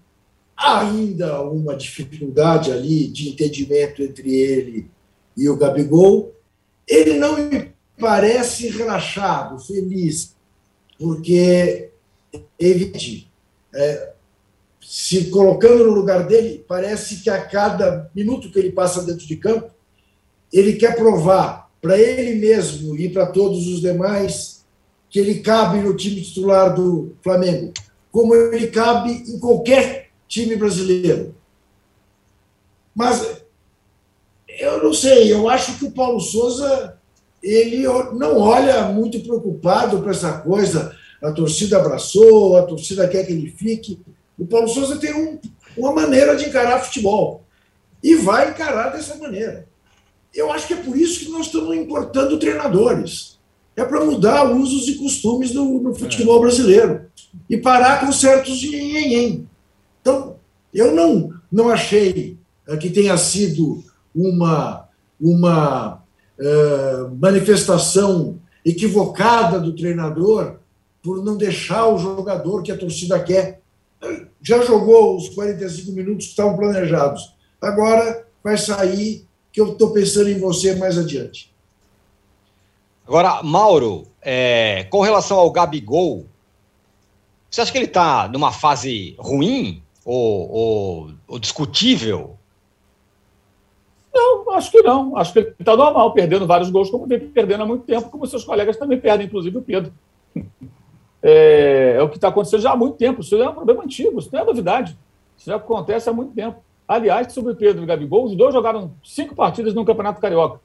ainda uma dificuldade ali de entendimento entre ele e o Gabigol. Ele não me parece relaxado, feliz, porque, é, se colocando no lugar dele, parece que a cada minuto que ele passa dentro de campo, ele quer provar para ele mesmo e para todos os demais que ele cabe no time titular do Flamengo, como ele cabe em qualquer time brasileiro. Mas eu não sei, eu acho que o Paulo Souza ele não olha muito preocupado para essa coisa. A torcida abraçou, a torcida quer que ele fique. O Paulo Souza tem um, uma maneira de encarar futebol e vai encarar dessa maneira. Eu acho que é por isso que nós estamos importando treinadores. É para mudar usos e costumes no, no futebol é. brasileiro e parar com certos nhenhenhen. Então, eu não, não achei eh, que tenha sido uma, uma manifestação equivocada do treinador por não deixar o jogador que a torcida quer. Já jogou os 45 minutos que estavam planejados. Agora vai sair que eu estou pensando em você mais adiante. Agora, Mauro, é, com relação ao Gabigol, você acha que ele está numa fase ruim ou, ou, ou discutível? Não, acho que não. Acho que ele está normal, perdendo vários gols, como vem perdendo há muito tempo, como seus colegas também perdem, inclusive o Pedro. [laughs] É, é o que está acontecendo já há muito tempo. Isso é um problema antigo, isso não é novidade. Isso já acontece há muito tempo. Aliás, sobre o Pedro e o Gabigol, os dois jogaram cinco partidas no Campeonato Carioca.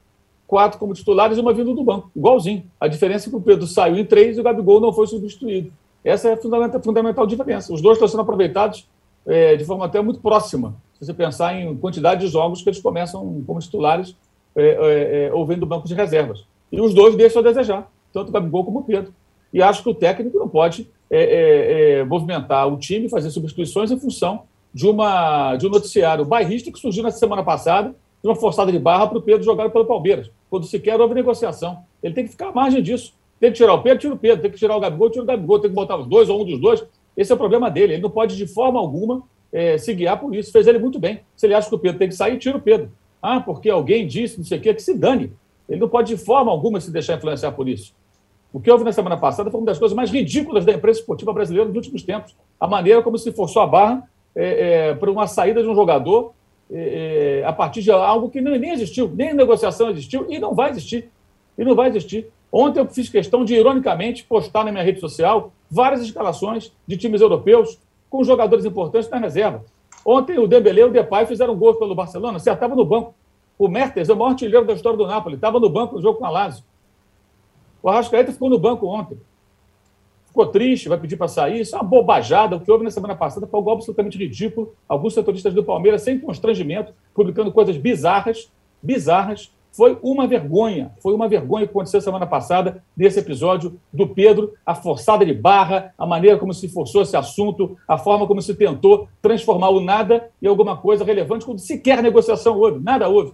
Quatro como titulares e uma vindo do banco, igualzinho. A diferença é que o Pedro saiu em três e o Gabigol não foi substituído. Essa é a fundamental, fundamental diferença. Os dois estão sendo aproveitados é, de forma até muito próxima, se você pensar em quantidade de jogos que eles começam como titulares é, é, é ou vêm do banco de reservas. E os dois deixam a desejar, tanto o Gabigol como o Pedro. E acho que o técnico não pode é, é, é, movimentar o time, fazer substituições em função de, uma, de um noticiário bairrista que surgiu na semana passada, de uma forçada de barra para o Pedro jogar pelo Palmeiras. Quando sequer houve negociação. Ele tem que ficar à margem disso. Tem que tirar o Pedro, tira o Pedro. Tem que tirar o Gabigol, tira o Gabigol. Tem que botar os dois ou um dos dois. Esse é o problema dele. Ele não pode, de forma alguma, é, se guiar por isso. Fez ele muito bem. Se ele acha que o Pedro tem que sair, tira o Pedro. Ah, porque alguém disse, não sei o quê, que se dane. Ele não pode, de forma alguma, se deixar influenciar por isso. O que houve na semana passada foi uma das coisas mais ridículas da imprensa esportiva brasileira nos últimos tempos. A maneira como se forçou a barra é, é, para uma saída de um jogador é, é, a partir de algo que nem existiu, nem negociação existiu e não vai existir. E não vai existir. Ontem eu fiz questão de, ironicamente, postar na minha rede social várias escalações de times europeus com jogadores importantes na reserva. Ontem o Dembélé e o Depay fizeram um gol pelo Barcelona, você estava no banco. O Mertens é o maior artilheiro da história do Napoli, estava no banco no jogo com a Lazio. O Arrascaeta ficou no banco ontem. Ficou triste, vai pedir para sair. Isso é uma bobajada. O que houve na semana passada foi algo absolutamente ridículo. Alguns setoristas do Palmeiras, sem constrangimento, publicando coisas bizarras, bizarras. Foi uma vergonha. Foi uma vergonha que aconteceu semana passada, nesse episódio do Pedro, a forçada de barra, a maneira como se forçou esse assunto, a forma como se tentou transformar o nada em alguma coisa relevante, quando sequer negociação houve. Nada houve.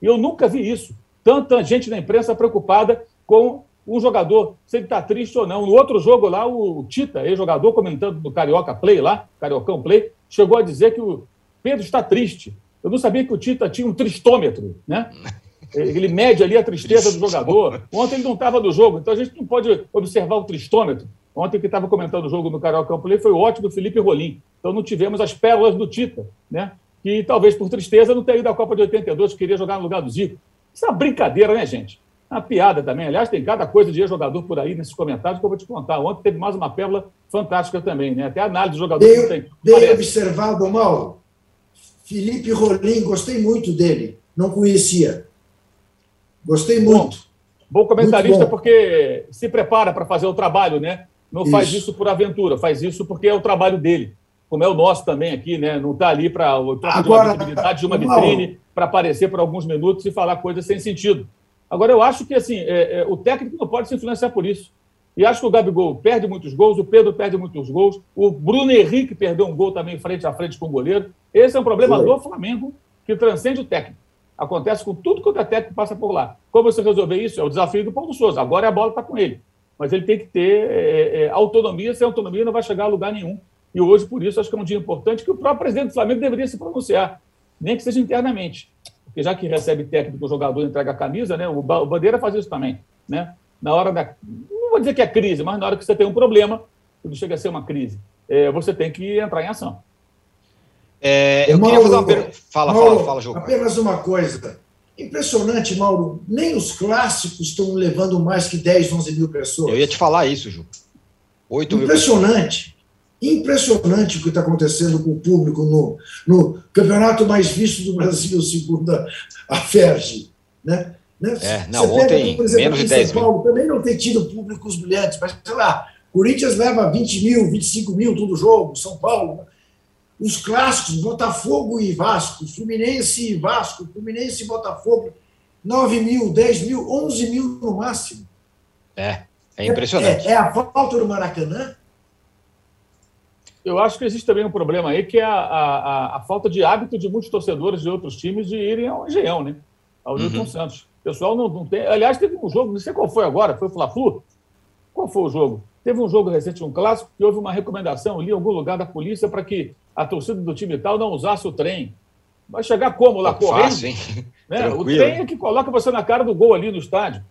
E eu nunca vi isso. Tanta gente na imprensa preocupada com um jogador, se ele está triste ou não. No outro jogo lá, o Tita, ex-jogador, comentando no Carioca Play lá, Cariocão Play, chegou a dizer que o Pedro está triste. Eu não sabia que o Tita tinha um tristômetro, né? Ele mede ali a tristeza do jogador. Ontem ele não estava no jogo, então a gente não pode observar o tristômetro. Ontem que estava comentando o jogo no Carioca Play foi o ótimo Felipe Rolim. Então não tivemos as pérolas do Tita, né? Que talvez por tristeza não tenha ido à Copa de 82, que queria jogar no lugar do Zico. Isso é uma brincadeira, né, gente? Uma piada também. Aliás, tem cada coisa de jogador por aí nesses comentários que eu vou te contar. Ontem teve mais uma pérola fantástica também, né? Até a análise do jogador dei, que tem. Dei observado, Mauro. Felipe Rolim, gostei muito dele. Não conhecia. Gostei muito. Bom, bom comentarista bom. porque se prepara para fazer o trabalho, né? Não isso. faz isso por aventura, faz isso porque é o trabalho dele. Como é o nosso também aqui, né? Não está ali para troca de visibilidade de uma vitrine, para aparecer por alguns minutos e falar coisas sem sentido. Agora, eu acho que assim, é, é, o técnico não pode se influenciar por isso. E acho que o Gabigol perde muitos gols, o Pedro perde muitos gols, o Bruno Henrique perdeu um gol também frente a frente com o goleiro. Esse é um problema Sim. do Flamengo que transcende o técnico. Acontece com tudo que o técnico passa por lá. Como você resolver isso? É o desafio do Paulo Souza. Agora a bola está com ele. Mas ele tem que ter é, é, autonomia. Sem autonomia não vai chegar a lugar nenhum. E hoje, por isso, acho que é um dia importante que o próprio presidente do Flamengo deveria se pronunciar, nem que seja internamente porque já que recebe técnico, o jogador entrega a camisa, né? O Bandeira faz isso também, né? Na hora da. Não vou dizer que é crise, mas na hora que você tem um problema, quando chega a ser uma crise, é, você tem que entrar em ação. É, eu Mauro, queria fazer uma pergunta. Fala, Mauro, fala, fala, João. Apenas uma coisa. Impressionante, Mauro. Nem os clássicos estão levando mais que 10, 11 mil pessoas. Eu ia te falar isso, Ju. 8 Impressionante. Impressionante o que está acontecendo com o público no, no campeonato mais visto do Brasil, segundo a, a FERJ. Né? né? É, não, Você ontem, pega, por exemplo, menos de 10 São Paulo, mil. também não tem tido públicos brilhantes, mas, sei lá, Corinthians leva 20 mil, 25 mil todo jogo, São Paulo. Os clássicos, Botafogo e Vasco, Fluminense e Vasco, Fluminense e Botafogo, 9 mil, 10 mil, 11 mil no máximo. É, é impressionante. É, é, é a falta do Maracanã eu acho que existe também um problema aí, que é a, a, a falta de hábito de muitos torcedores de outros times de irem ao Engenhão, né? Ao Newton uhum. Santos. O pessoal não, não, tem. Aliás, teve um jogo, não sei qual foi agora, foi o Fla-Flu? Qual foi o jogo? Teve um jogo recente, um clássico, que houve uma recomendação ali em algum lugar da polícia para que a torcida do time tal não usasse o trem. Vai chegar como lá, correndo? Fácil, hein? [laughs] Né? O trem é que coloca você na cara do gol ali no estádio.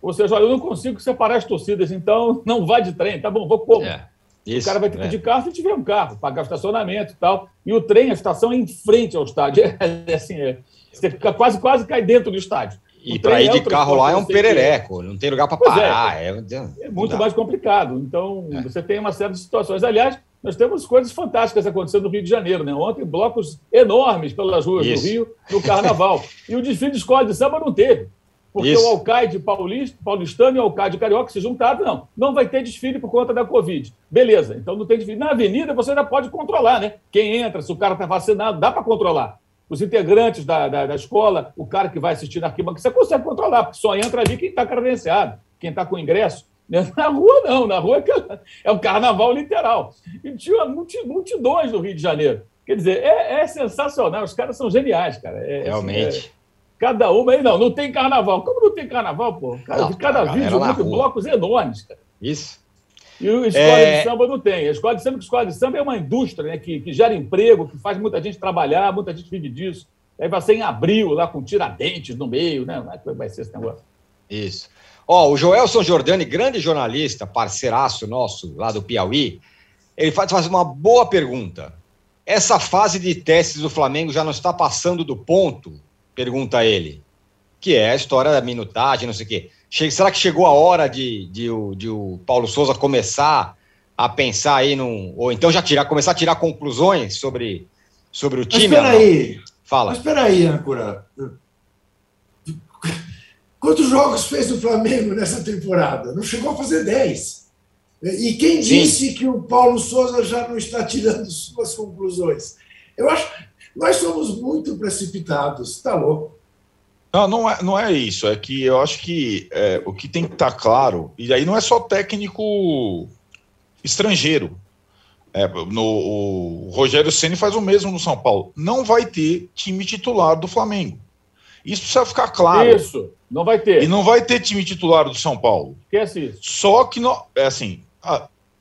Ou seja, eu não consigo separar as torcidas, então [laughs] não vai de trem. Tá bom, vou como? É. Isso, o cara vai ter que ir de carro se tiver um carro, pagar estacionamento e tal. E o trem, a estação é em frente ao estádio. [laughs] É, assim, é, você fica quase, quase cai dentro do estádio. E para ir é de carro lá é um perereco, não tem lugar para é. parar. É, é, é muito mais complicado. Então, é. você tem uma série de situações. Aliás, nós temos coisas fantásticas acontecendo no Rio de Janeiro. Né? Ontem, blocos enormes pelas ruas Isso. do Rio no Carnaval. e o desfile de escola de samba não teve. Porque Isso. o Alcaide paulista, paulistano e o Alcaide carioca se juntaram, não. Não vai ter desfile por conta da Covid. Beleza, então não tem desfile. Na avenida você ainda pode controlar, né? Quem entra, se o cara está vacinado, dá para controlar. Os integrantes da, da, da, escola, o cara que vai assistir na arquibancada, você consegue controlar, porque só entra ali quem está credenciado, quem está com ingresso. [laughs] Na rua, não. Na rua é, [laughs] é um carnaval literal. E tinha multidões no Rio de Janeiro. Quer dizer, é, é sensacional. Os caras são geniais, cara. É, assim, Realmente. É, cada uma aí, não, não tem carnaval. Como não tem carnaval, pô? Cara, não, cada vídeo, muito blocos enormes, cara. Isso. E a escola é... de samba não tem. A escola de samba, a escola de samba é uma indústria né, que, que gera emprego, que faz muita gente trabalhar, muita gente vive disso. Aí vai ser em abril, lá com tiradentes no meio, né? É vai ser esse negócio? Isso. Ó, o Joelson Jordani, grande jornalista, parceiraço nosso lá do Piauí, ele faz, faz uma boa pergunta. Essa fase de testes do Flamengo já não está passando do ponto? Pergunta ele. Que é a história da minutagem, não sei o quê. Será que chegou a hora de, de, de, de o Paulo Souza começar a pensar aí num. Ou então já tirar, começar a tirar conclusões sobre, sobre o time? Mas espera aí. Fala. Mas espera aí, Ancora. Quantos jogos fez o Flamengo nessa temporada? Não chegou a fazer 10. E quem disse Sim. que o Paulo Souza já não está tirando [laughs] suas conclusões? Eu acho nós somos muito precipitados, está louco. Não, não é, não é isso. É que eu acho que é, o que tem que estar tá claro, e aí não é só técnico estrangeiro. É, no, o Rogério Ceni faz o mesmo no São Paulo. Não vai ter time titular do Flamengo. Isso precisa ficar claro. Isso, não vai ter. E não vai ter time titular do São Paulo. Esquece isso. Só que, não, é assim,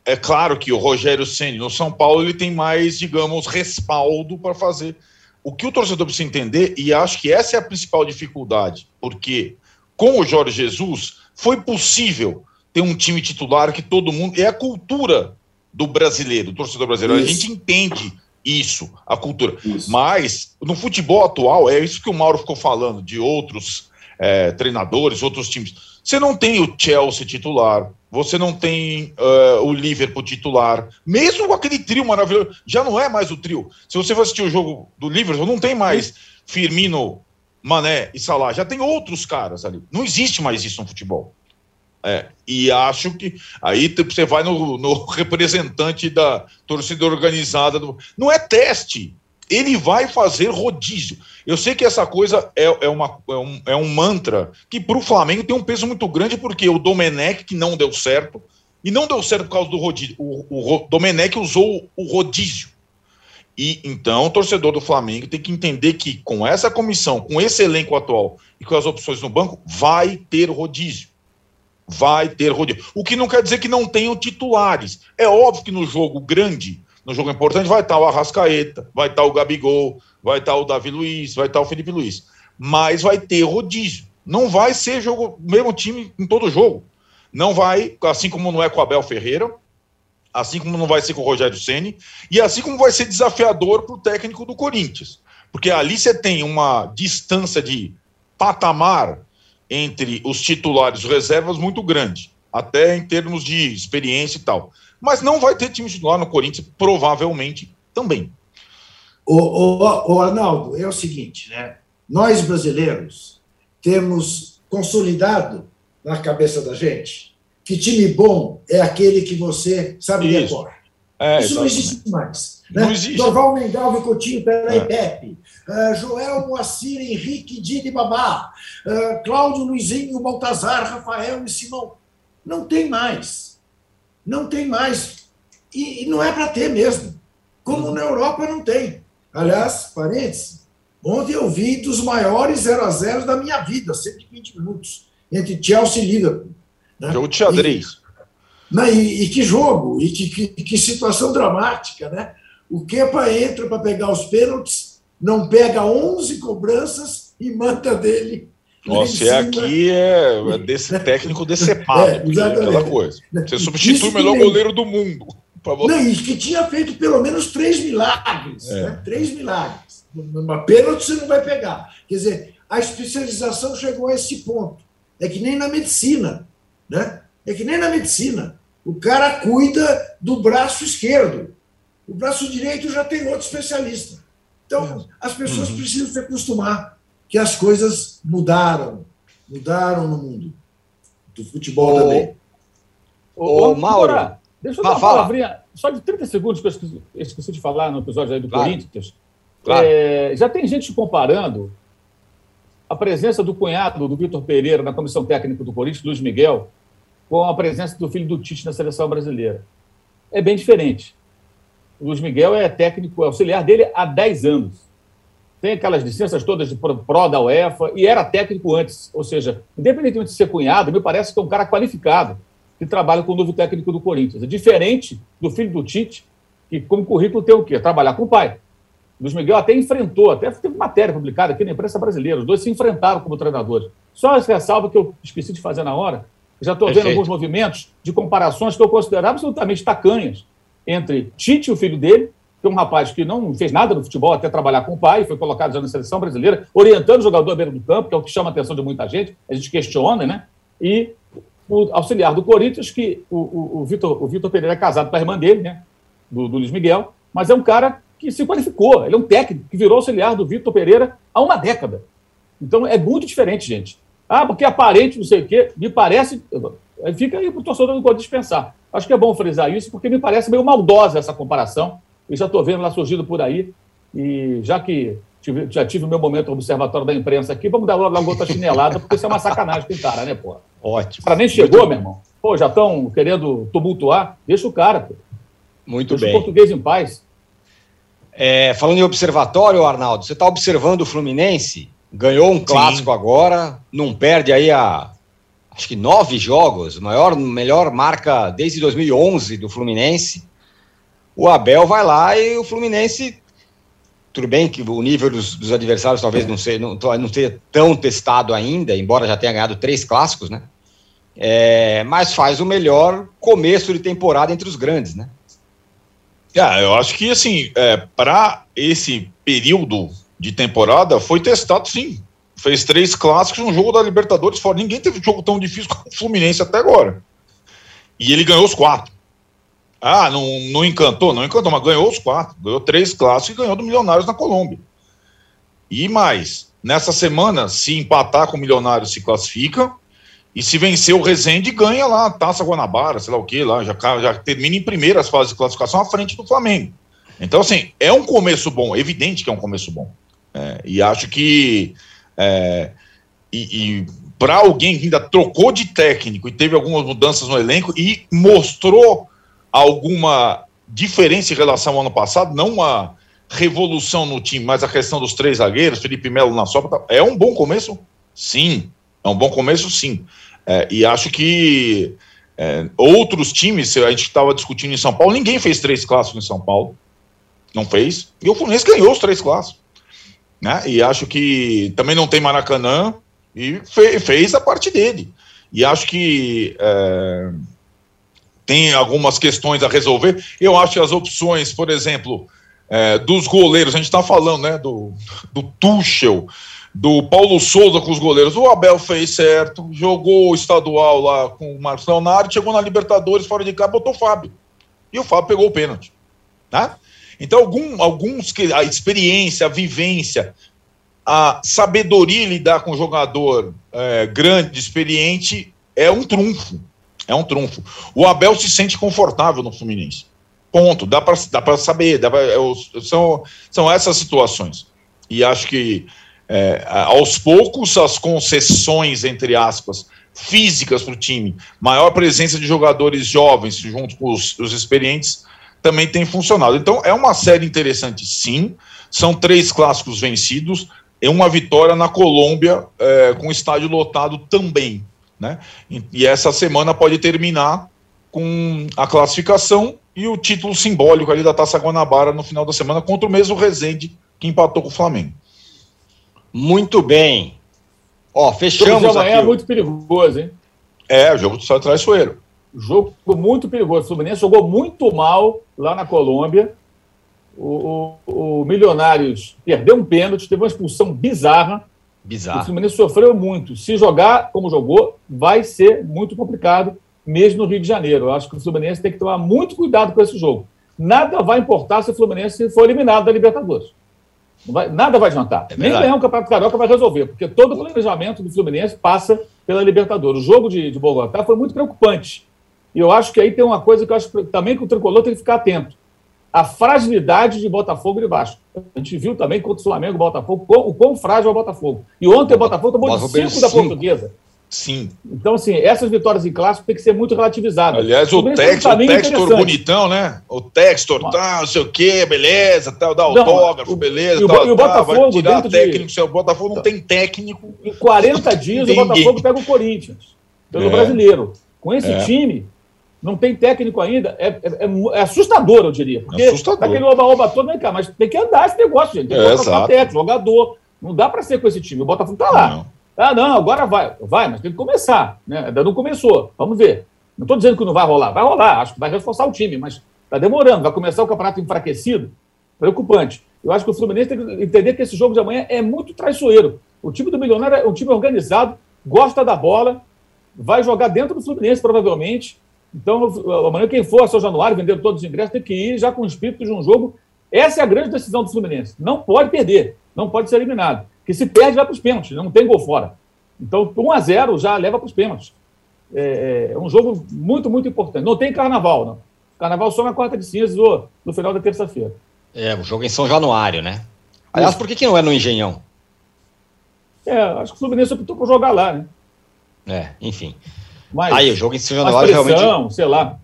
é claro que o Rogério Ceni no São Paulo ele tem mais, digamos, respaldo para fazer. O que o torcedor precisa entender, e acho que essa é a principal dificuldade, porque com o Jorge Jesus foi possível ter um time titular que todo mundo. É a cultura do brasileiro, do torcedor brasileiro. Isso. A gente entende isso, a cultura. Isso. Mas no futebol atual, é isso que o Mauro ficou falando, de outros é, treinadores, outros times. Você não tem o Chelsea titular, você não tem uh, o Liverpool titular, mesmo com aquele trio maravilhoso, já não é mais o trio. Se você for assistir o jogo do Liverpool, não tem mais Firmino, Mané e Salah, já tem outros caras ali. Não existe mais isso no futebol. É, e acho que aí você vai no, no [laughs] representante da torcida organizada. Do, não é teste, ele vai fazer rodízio. Eu sei que essa coisa é, é, uma, é, um, é um mantra que para o Flamengo tem um peso muito grande, porque o Domenech, que não deu certo, e não deu certo por causa do rodízio, o, o Domenech usou o rodízio. E então o torcedor do Flamengo tem que entender que com essa comissão, com esse elenco atual e com as opções no banco, vai ter rodízio vai ter rodízio. O que não quer dizer que não tenham titulares. É óbvio que no jogo grande, no jogo importante, vai estar o Arrascaeta, vai estar o Gabigol, vai estar o Davi Luiz, vai estar o Felipe Luiz. Mas vai ter rodízio. Não vai ser jogo mesmo time em todo jogo. Não vai, assim como não é com o Abel Ferreira, assim como não vai ser com o Rogério Ceni e assim como vai ser desafiador para o técnico do Corinthians. Porque ali você tem uma distância de patamar entre os titulares e reservas muito grande, até em termos de experiência e tal. Mas não vai ter time titular no Corinthians, provavelmente também. O, o, o Arnaldo, é o seguinte, né? Nós brasileiros temos consolidado na cabeça da gente que time bom é aquele que você sabe Isso. decor. É, Isso não existe mais. Né? Não existe. Dorval Mengalvo Coutinho, Pelé é. Pepe. Uh, Joel Moacir, Henrique, Dini Babá. Uh, Cláudio Luizinho, Baltazar, Rafael e Simão. Não tem mais. Não tem mais. E, e não é para ter mesmo. como na Europa não tem. Aliás, parênteses, ontem eu vi dos maiores 0 a 0 da minha vida, 120 minutos, entre Chelsea e Liverpool. Né? Jogo de xadrez. E, né, e, e que jogo, e que, que, que, situação dramática, né? O Kepa entra para pegar os pênaltis, não pega 11 cobranças e mata dele nossa, é aqui é, é desse [laughs] técnico decepado. É. Aquela coisa. Você substitui o melhor goleiro do mundo. Não, e que tinha feito pelo menos três milagres. É. Né? Três milagres. Uma pênalti você não vai pegar. Quer dizer, a especialização chegou a esse ponto. É que nem na medicina. Né? É que nem na medicina. O cara cuida do braço esquerdo. O braço direito já tem outro especialista. Então, as pessoas uhum. precisam se acostumar que as coisas mudaram. Mudaram no mundo. Do futebol ô, também. Ô, ô Mauro. deixa eu dar uma fala. palavrinha, só de 30 segundos que eu esqueci, esqueci de falar no episódio aí do claro. Corinthians. Claro. É, já tem gente comparando a presença do cunhado do Vitor Pereira na comissão técnica do Corinthians, Luiz Miguel, com a presença do filho do Tite na seleção brasileira. É bem diferente. O Luiz Miguel é técnico auxiliar dele há 10 anos tem aquelas licenças todas de pró da UEFA e era técnico antes. Ou seja, independentemente de ser cunhado, me parece que é um cara qualificado que trabalha com o novo técnico do Corinthians. É diferente do filho do Tite, que como currículo tem o quê? Trabalhar com o pai. Luiz Miguel até enfrentou, até teve matéria publicada aqui na imprensa brasileira. Os dois se enfrentaram como treinadores. Só essa ressalva que eu esqueci de fazer na hora. Já estou vendo alguns movimentos de comparações que eu considero absolutamente tacanhas entre Tite, o filho dele, que é um rapaz que não fez nada no futebol até trabalhar com o pai, foi colocado já na seleção brasileira, orientando o jogador à beira do campo, que é o que chama a atenção de muita gente, a gente questiona, né? E o auxiliar do Corinthians, que o, o, o, Vitor, o Vitor Pereira é casado com a irmã dele, né? Do, do Luiz Miguel, mas é um cara que se qualificou, ele é um técnico que virou auxiliar do Vitor Pereira há uma década. Então é muito diferente, gente. Ah, porque é aparente, não sei o quê, me parece. Fica aí para o torcedor do Corinthians pensar. Acho que é bom frisar isso, porque me parece meio maldosa essa comparação e já estou vendo lá surgindo por aí. E já que tive, já tive o meu momento observatório da imprensa aqui, vamos dar logo outra chinelada, porque isso é uma sacanagem com o cara, né, pô? Ótimo. O cara nem chegou, Muito meu irmão. Pô, já estão querendo tumultuar. Deixa o cara, pô. Muito Deixa bem. o português em paz. É, falando em observatório, Arnaldo, você está observando o Fluminense? Ganhou um clássico Sim. agora, não perde aí a acho que nove jogos, maior, melhor marca desde 2011 do Fluminense o Abel vai lá e o Fluminense. Tudo bem que o nível dos, dos adversários talvez não seja, não, não tão testado ainda, embora já tenha ganhado três clássicos, né? É, mas faz o melhor começo de temporada entre os grandes, né? Ah, eu acho que assim, é, para esse período de temporada foi testado sim. Fez três clássicos no jogo da Libertadores fora. Ninguém teve um jogo tão difícil como o Fluminense até agora. E ele ganhou os quatro. Ah, não, não encantou? Não encantou, mas ganhou os quatro. Ganhou três clássicos e ganhou do Milionários na Colômbia. E mais, nessa semana, se empatar com o Milionários, se classifica. E se vencer o Resende, ganha lá a Taça Guanabara, sei lá o que, lá, já, já termina em primeiras fases de classificação à frente do Flamengo. Então, assim, é um começo bom, evidente que é um começo bom. É, e acho que. É, e, e para alguém que ainda trocou de técnico e teve algumas mudanças no elenco e mostrou alguma diferença em relação ao ano passado, não uma revolução no time, mas a questão dos três zagueiros, Felipe Melo na sopa, é um bom começo? Sim, é um bom começo, sim. É, e acho que é, outros times, a gente estava discutindo em São Paulo, ninguém fez três clássicos em São Paulo, não fez, e o Fluminense ganhou os três clássicos. Né? E acho que também não tem Maracanã, e fe, fez a parte dele. E acho que é, tem algumas questões a resolver. Eu acho que as opções, por exemplo, é, dos goleiros, a gente está falando né, do, do Tuchel, do Paulo Souza com os goleiros. O Abel fez certo, jogou o estadual lá com o Marcos Leonardo, chegou na Libertadores, fora de casa, botou o Fábio. E o Fábio pegou o pênalti. Né? Então, algum, alguns que a experiência, a vivência, a sabedoria lidar com um jogador é, grande, experiente, é um trunfo. É um trunfo. O Abel se sente confortável no Fluminense. Ponto. Dá para dá saber. Dá pra, é, são, são essas situações. E acho que é, aos poucos as concessões, entre aspas, físicas para o time, maior presença de jogadores jovens junto com os, os experientes, também tem funcionado. Então é uma série interessante, sim. São três clássicos vencidos e uma vitória na Colômbia é, com estádio lotado também. Né? E, e essa semana pode terminar com a classificação e o título simbólico ali da Taça Guanabara no final da semana contra o mesmo Rezende que empatou com o Flamengo. Muito bem. Ó, fechamos o jogo de amanhã aqui. é muito perigoso, hein? É, o jogo do Só Traiçoeiro. Jogo muito perigoso. O Fluminense jogou muito mal lá na Colômbia. O, o, o Milionários perdeu um pênalti, teve uma expulsão bizarra. O Bizarro. Fluminense sofreu muito. Se jogar como jogou, vai ser muito complicado, mesmo no Rio de Janeiro. Eu acho que o Fluminense tem que tomar muito cuidado com esse jogo. Nada vai importar se o Fluminense for eliminado da Libertadores. Vai- nada vai adiantar. É Nem ganhar um Campeonato Carioca vai resolver, porque todo o planejamento do Fluminense passa pela Libertadores. O jogo de, de Bogotá foi muito preocupante. E eu acho que aí tem uma coisa que eu acho que também que o tricolor tem que ficar atento. A fragilidade de Botafogo e de Vasco. A gente viu também contra o Flamengo e Botafogo o quão frágil é o Botafogo. E ontem o Botafogo tomou de 5 da cinco. Portuguesa. Sim. Então, assim, essas vitórias em clássico tem que ser muito relativizadas. Aliás, o, Fluminense Tex, tem um o Textor bonitão, né? O Textor, tá, não sei o quê, beleza, tal, dá Não, autógrafo, o- beleza, e o tal, e o Botafogo, vai tirar dentro de- técnico, seu Botafogo não tem técnico. Em 40 dias, o. Botafogo pega o Corinthians, pelo É. brasileiro. Com esse É. time, não tem técnico ainda. É, é- é é assustador, eu diria. Porque Assustador. daquele oba-oba todo, vem cá, mas tem que andar esse negócio, gente. Tem que É, contratar técnico, jogador. Não dá para ser com esse time. O Botafogo tá lá. Não. Ah, não, agora vai. Vai, mas tem que começar. Né? Ainda não começou. Vamos ver. Não estou dizendo que não vai rolar. Vai rolar. Acho que vai reforçar o time, mas está demorando. Vai começar o campeonato enfraquecido. Preocupante. Eu acho que o Fluminense tem que entender que esse jogo de amanhã é muito traiçoeiro. O time do Milionário é um time organizado, gosta da bola, vai jogar dentro do Fluminense, provavelmente. Então, amanhã, quem for a São Januário, vender todos os ingressos, tem que ir já com o espírito de um jogo. Essa é a grande decisão do Fluminense. Não pode perder, não pode ser eliminado. Porque se perde, vai para os pênaltis, não tem gol fora. Então, 1 a 0 já leva para os pênaltis. É, é um jogo muito, muito importante. Não tem carnaval, não. Carnaval só na quarta de cinzas ou no final da terça-feira. É, o jogo em São Januário, né? Aliás, por que, que não é no Engenhão? É, acho que o Fluminense optou por jogar lá, né? É, enfim. Mas, Aí, o jogo em São Januário realmente. sei lá.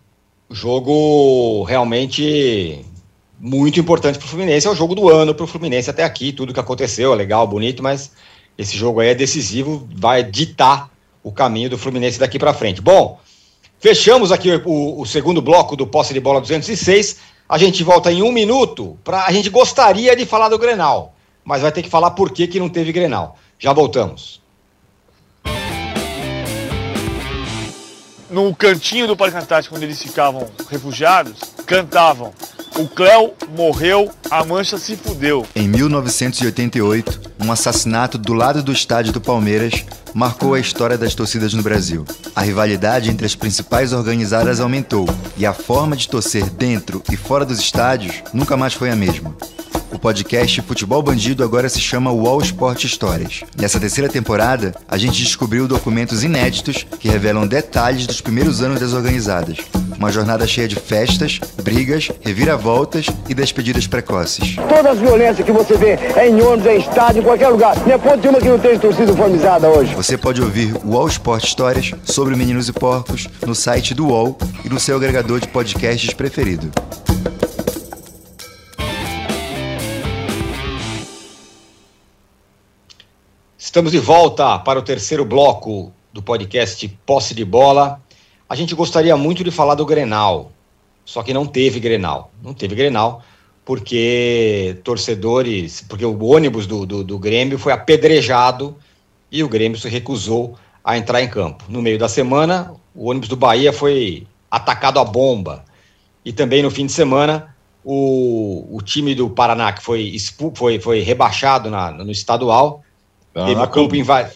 Jogo realmente muito importante para o Fluminense. É o jogo do ano para o Fluminense até aqui. Tudo que aconteceu é legal, bonito, mas esse jogo aí é decisivo, vai ditar o caminho do Fluminense daqui para frente. Bom, fechamos aqui o, o segundo bloco do Posse de Bola 206. A gente volta em um minuto. Pra, a gente gostaria de falar do Grenal, mas vai ter que falar por que, que não teve Grenal. Já voltamos. No cantinho do Parque Antártico, onde eles ficavam refugiados, cantavam: O Cléo morreu, a mancha se fudeu. Em 1988, um assassinato do lado do estádio do Palmeiras marcou a história das torcidas no Brasil. A rivalidade entre as principais organizadas aumentou e a forma de torcer dentro e fora dos estádios nunca mais foi a mesma. O podcast Futebol Bandido agora se chama Wall Sport Histórias. Nessa terceira temporada, a gente descobriu documentos inéditos que revelam detalhes dos primeiros anos das organizadas. Uma jornada cheia de festas, brigas, reviravoltas e despedidas precoces. Todas as violências que você vê é em ônibus, é em estádio, em qualquer lugar. Não é ponto de uma que não tem torcida uniformizada hoje. Você pode ouvir o Wall Sport Histórias sobre Meninos e Porcos no site do UOL e no seu agregador de podcasts preferido. Estamos de volta para o terceiro bloco do podcast Posse de Bola. A gente gostaria muito de falar do Grenal, só que não teve Grenal. Não teve Grenal porque torcedores, porque o ônibus do, do, do Grêmio foi apedrejado e o Grêmio se recusou a entrar em campo. No meio da semana, o ônibus do Bahia foi atacado a bomba. E também no fim de semana, o, o time do Paraná, que foi, expu, foi, foi rebaixado na, no estadual, Paraná teve o campo invadido.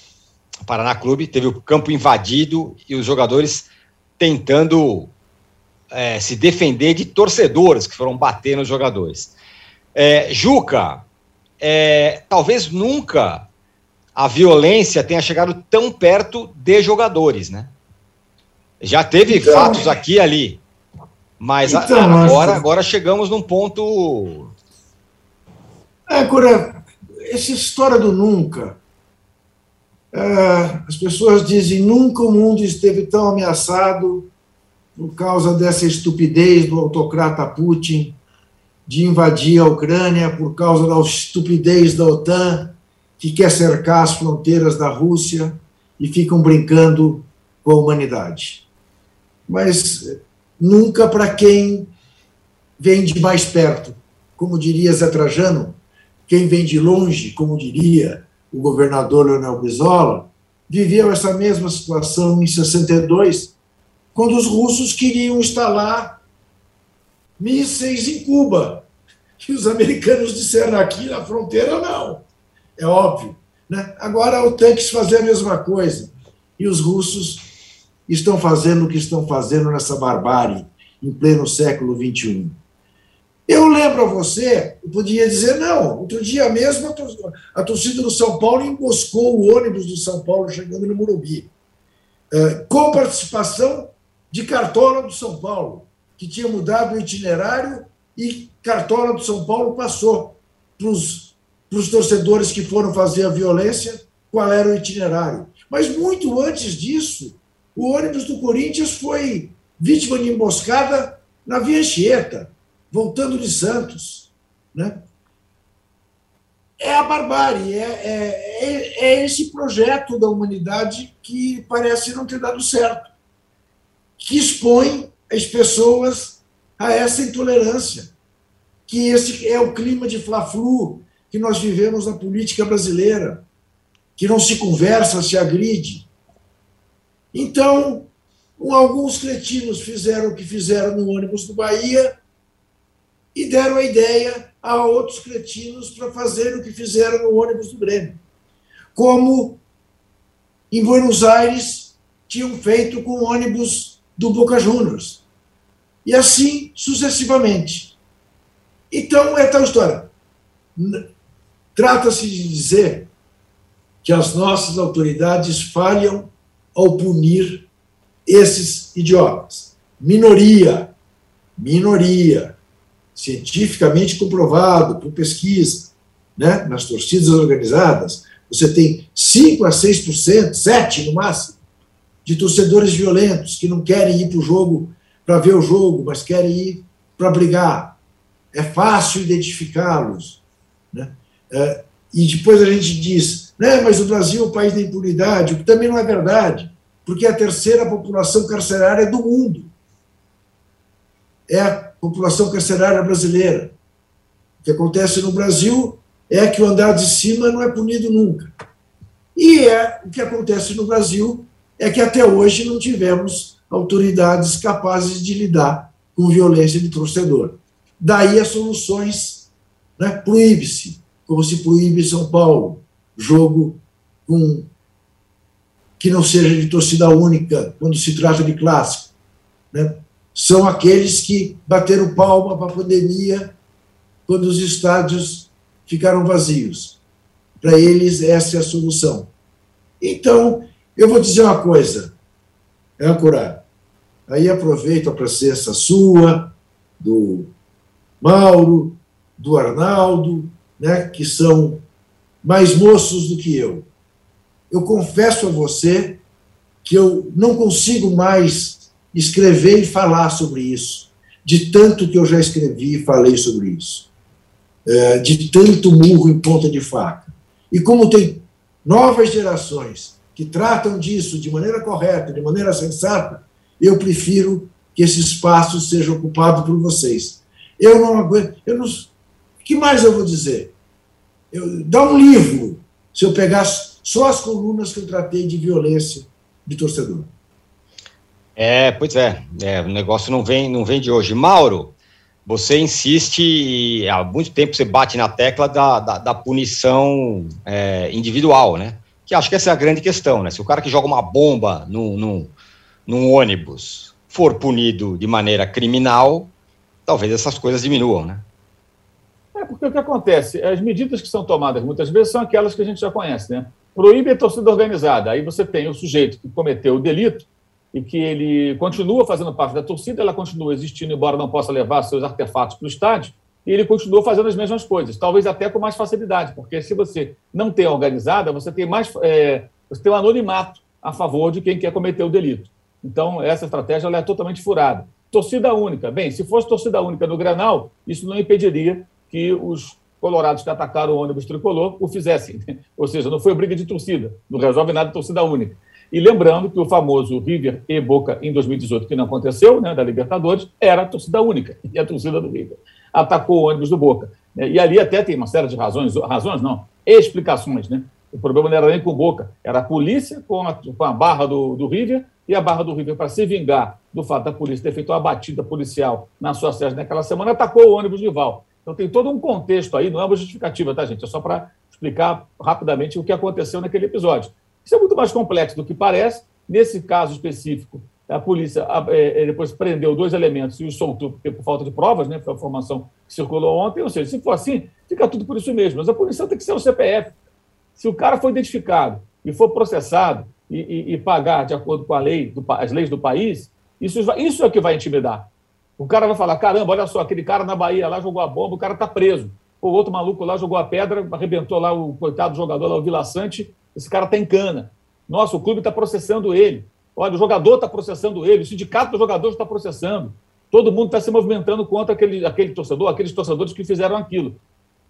Paraná Clube teve o campo invadido e os jogadores tentando é, se defender de torcedores que foram bater nos jogadores. É, Juca, é, talvez nunca a violência tenha chegado tão perto de jogadores, né? Já teve Então- fatos aqui e ali, mas a- Então, agora, acho- agora chegamos num ponto. É, Agora, essa história do nunca. é, as pessoas dizem nunca o mundo esteve tão ameaçado por causa dessa estupidez do autocrata Putin de invadir a Ucrânia, por causa da estupidez da OTAN, que quer cercar as fronteiras da Rússia e ficam brincando com a humanidade. Mas nunca para quem vem de mais perto. Como diria Zé Trajano, quem vem de longe, como diria o governador Leonel Brizola, viveu essa mesma situação em 62, quando os russos queriam instalar mísseis em Cuba. E os americanos disseram aqui na fronteira não. É óbvio. Né? Agora o tanques fazer a mesma coisa. E os russos estão fazendo o que estão fazendo nessa barbárie em pleno século XXI. Eu lembro a você, eu podia dizer, não, outro dia mesmo a torcida do São Paulo emboscou o ônibus do São Paulo chegando no Morumbi, é, com participação de Cartola do São Paulo, que tinha mudado o itinerário e Cartola do São Paulo passou para os torcedores que foram fazer a violência qual era o itinerário. Mas muito antes disso, o ônibus do Corinthians foi vítima de emboscada na Via Anchieta voltando de Santos. Né? É a barbárie, é, é, é, é esse projeto da humanidade que parece não ter dado certo, que expõe as pessoas a essa intolerância, que esse é o clima de fla-flu que nós vivemos na política brasileira, que não se conversa, se agride. Então, alguns cretinos fizeram o que fizeram no ônibus do Bahia, e deram a ideia a outros cretinos para fazer o que fizeram no ônibus do Grêmio. Como em Buenos Aires tinham feito com ônibus do Boca Juniors. E assim sucessivamente. Então, é tal história. Trata-se de dizer que as nossas autoridades falham ao punir esses idiotas. Minoria, minoria cientificamente comprovado por pesquisa, né, nas torcidas organizadas, você tem 5 a 6%, 7 no máximo, de torcedores violentos que não querem ir para o jogo para ver o jogo, mas querem ir para brigar. É fácil identificá-los. Né? É, e depois a gente diz, né, mas o Brasil é o país da impunidade, o que também não é verdade, porque é a terceira população carcerária do mundo. É população carcerária brasileira. O que acontece no Brasil é que o andar de cima não é punido nunca. E é o que acontece no Brasil é que até hoje não tivemos autoridades capazes de lidar com violência de torcedor. Daí as soluções, né? proíbe-se, como se proíbe São Paulo, jogo com que não seja de torcida única quando se trata de clássico, né? são aqueles que bateram palma para a pandemia quando os estádios ficaram vazios. Para eles, essa é a solução. Então, eu vou dizer uma coisa, âncora, aí aproveito a presença sua, do Mauro, do Arnaldo, né, que são mais moços do que eu. Eu confesso a você que eu não consigo mais escrever e falar sobre isso, de tanto que eu já escrevi e falei sobre isso, é, de tanto murro em ponta de faca. E como tem novas gerações que tratam disso de maneira correta, de maneira sensata, eu prefiro que esse espaço seja ocupado por vocês. Eu não aguento. Eu não, que mais eu vou dizer? Eu, dá um livro se eu pegar só as colunas que eu tratei de violência de torcedor. É, pois é, é, o negócio não vem, não vem de hoje. Mauro, você insiste, há muito tempo você bate na tecla da, da, da punição é, individual, né? Que acho que essa é a grande questão, né? Se o cara que joga uma bomba num, num, num ônibus for punido de maneira criminal, talvez essas coisas diminuam, né? É, porque o que acontece? As medidas que são tomadas muitas vezes são aquelas que a gente já conhece, né? Proíbe a torcida organizada. Aí você tem o sujeito que cometeu o delito, e que ele continua fazendo parte da torcida, ela continua existindo, embora não possa levar seus artefatos para o estádio, e ele continua fazendo as mesmas coisas, talvez até com mais facilidade, porque se você não tem organizada, você tem mais é, você tem um anonimato a favor de quem quer cometer o delito. Então, essa estratégia é totalmente furada. Torcida única. Bem, se fosse torcida única no Granal, isso não impediria que os colorados que atacaram o ônibus tricolor o fizessem. [laughs] Ou seja, não foi briga de torcida, não resolve nada torcida única. E lembrando que o famoso River e Boca em 2018, que não aconteceu, né, da Libertadores, era a torcida única, [laughs] e a torcida do River. Atacou o ônibus do Boca. E ali até tem uma série de razões, razões não, explicações, né? O problema não era nem com o Boca, era a polícia com a, com a barra do, do River e a barra do River, para se vingar do fato da polícia ter feito uma batida policial na sua sede naquela semana, atacou o ônibus rival. Então tem todo um contexto aí, não é uma justificativa, tá, gente? É só para explicar rapidamente o que aconteceu naquele episódio. Isso é muito mais complexo do que parece. Nesse caso específico, a polícia é, depois prendeu dois elementos e os soltou porque, por falta de provas, né? Foi a informação que circulou ontem. Ou seja, se for assim, fica tudo por isso mesmo. Mas a punição tem que ser o CPF. Se o cara foi identificado e for processado e, e, e pagar de acordo com a lei, do, as leis do país, isso, isso é que vai intimidar. O cara vai falar: caramba, olha só, aquele cara na Bahia lá jogou a bomba, o cara está preso. O outro maluco lá jogou a pedra, arrebentou lá o coitado jogador lá, o Vila Sante, esse cara está em cana. Nossa, o clube está processando ele. Olha, o jogador está processando ele, o sindicato do jogador está processando. Todo mundo está se movimentando contra aquele, aquele torcedor, aqueles torcedores que fizeram aquilo.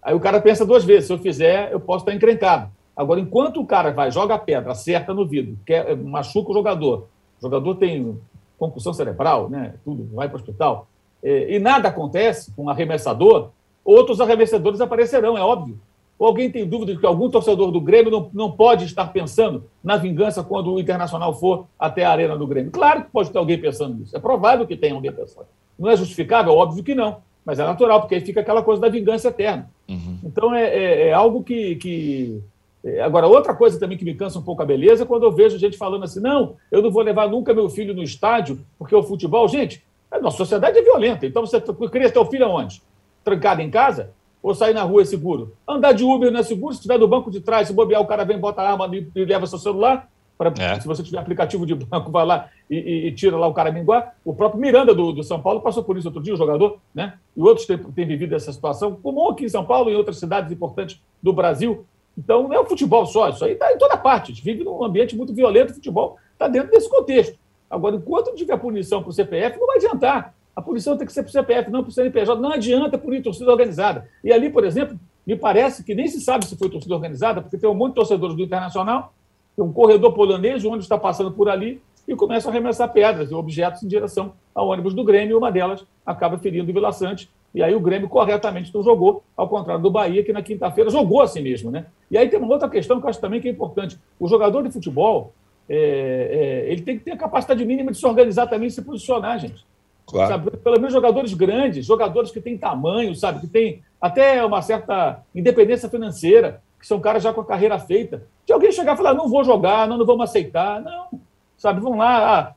Aí o cara pensa duas vezes: se eu fizer, eu posso estar encrencado. Agora, enquanto o cara vai, joga a pedra, acerta no vidro, quer, machuca o jogador, o jogador tem concussão cerebral, né, tudo, vai para o hospital, é, e nada acontece com o arremessador, outros arremessadores aparecerão, é óbvio. Ou alguém tem dúvida de que algum torcedor do Grêmio não, não pode estar pensando na vingança quando o Internacional for até a arena do Grêmio? Claro que pode ter alguém pensando nisso. É provável que tenha alguém pensando. Não é justificável? Óbvio que não. Mas é natural, porque aí fica aquela coisa da vingança eterna. Uhum. Então é, é, é, algo que, que é, agora, outra coisa também que me cansa um pouco a beleza é quando eu vejo gente falando assim: não, eu não vou levar nunca meu filho no estádio, porque o futebol. Gente, a nossa sociedade é violenta. Então você cria teu filho aonde? Trancado em casa? Ou sair na rua é seguro? Andar de Uber não é seguro? Se estiver no banco de trás, se bobear, o cara vem, bota a arma e, leva seu celular. Pra, é. Se você tiver aplicativo de banco, [laughs] vai lá e, e, e tira lá o cara minguar. O próprio Miranda do, do, São Paulo passou por isso outro dia, o jogador, né? E outros têm, têm vivido essa situação, comum aqui em São Paulo e em outras cidades importantes do Brasil. Então, não é o futebol só, isso aí está em toda parte. A gente vive num ambiente muito violento, o futebol está dentro desse contexto. Agora, enquanto não tiver punição para o CPF, não vai adiantar. A punição tem que ser para o CPF, não para o CNPJ. Não adianta punir torcida organizada. E ali, por exemplo, me parece que nem se sabe se foi torcida organizada, porque tem um monte de torcedores do Internacional, tem um corredor polonês, o ônibus está passando por ali e começam a arremessar pedras e objetos em direção ao ônibus do Grêmio, e uma delas acaba ferindo o Vila Sante e aí o Grêmio corretamente não jogou, ao contrário do Bahia, que na quinta-feira jogou assim mesmo. Né? E aí tem uma outra questão que eu acho também que é importante. O jogador de futebol, é, é, ele tem que ter a capacidade mínima de se organizar também e se posicionar, gente. Claro. Sabe? Pelo menos jogadores grandes, jogadores que têm tamanho, sabe? Que têm até uma certa independência financeira, que são caras já com a carreira feita. De alguém chegar e falar, não vou jogar, não, não vamos aceitar. Não, sabe? Vão lá. Ah,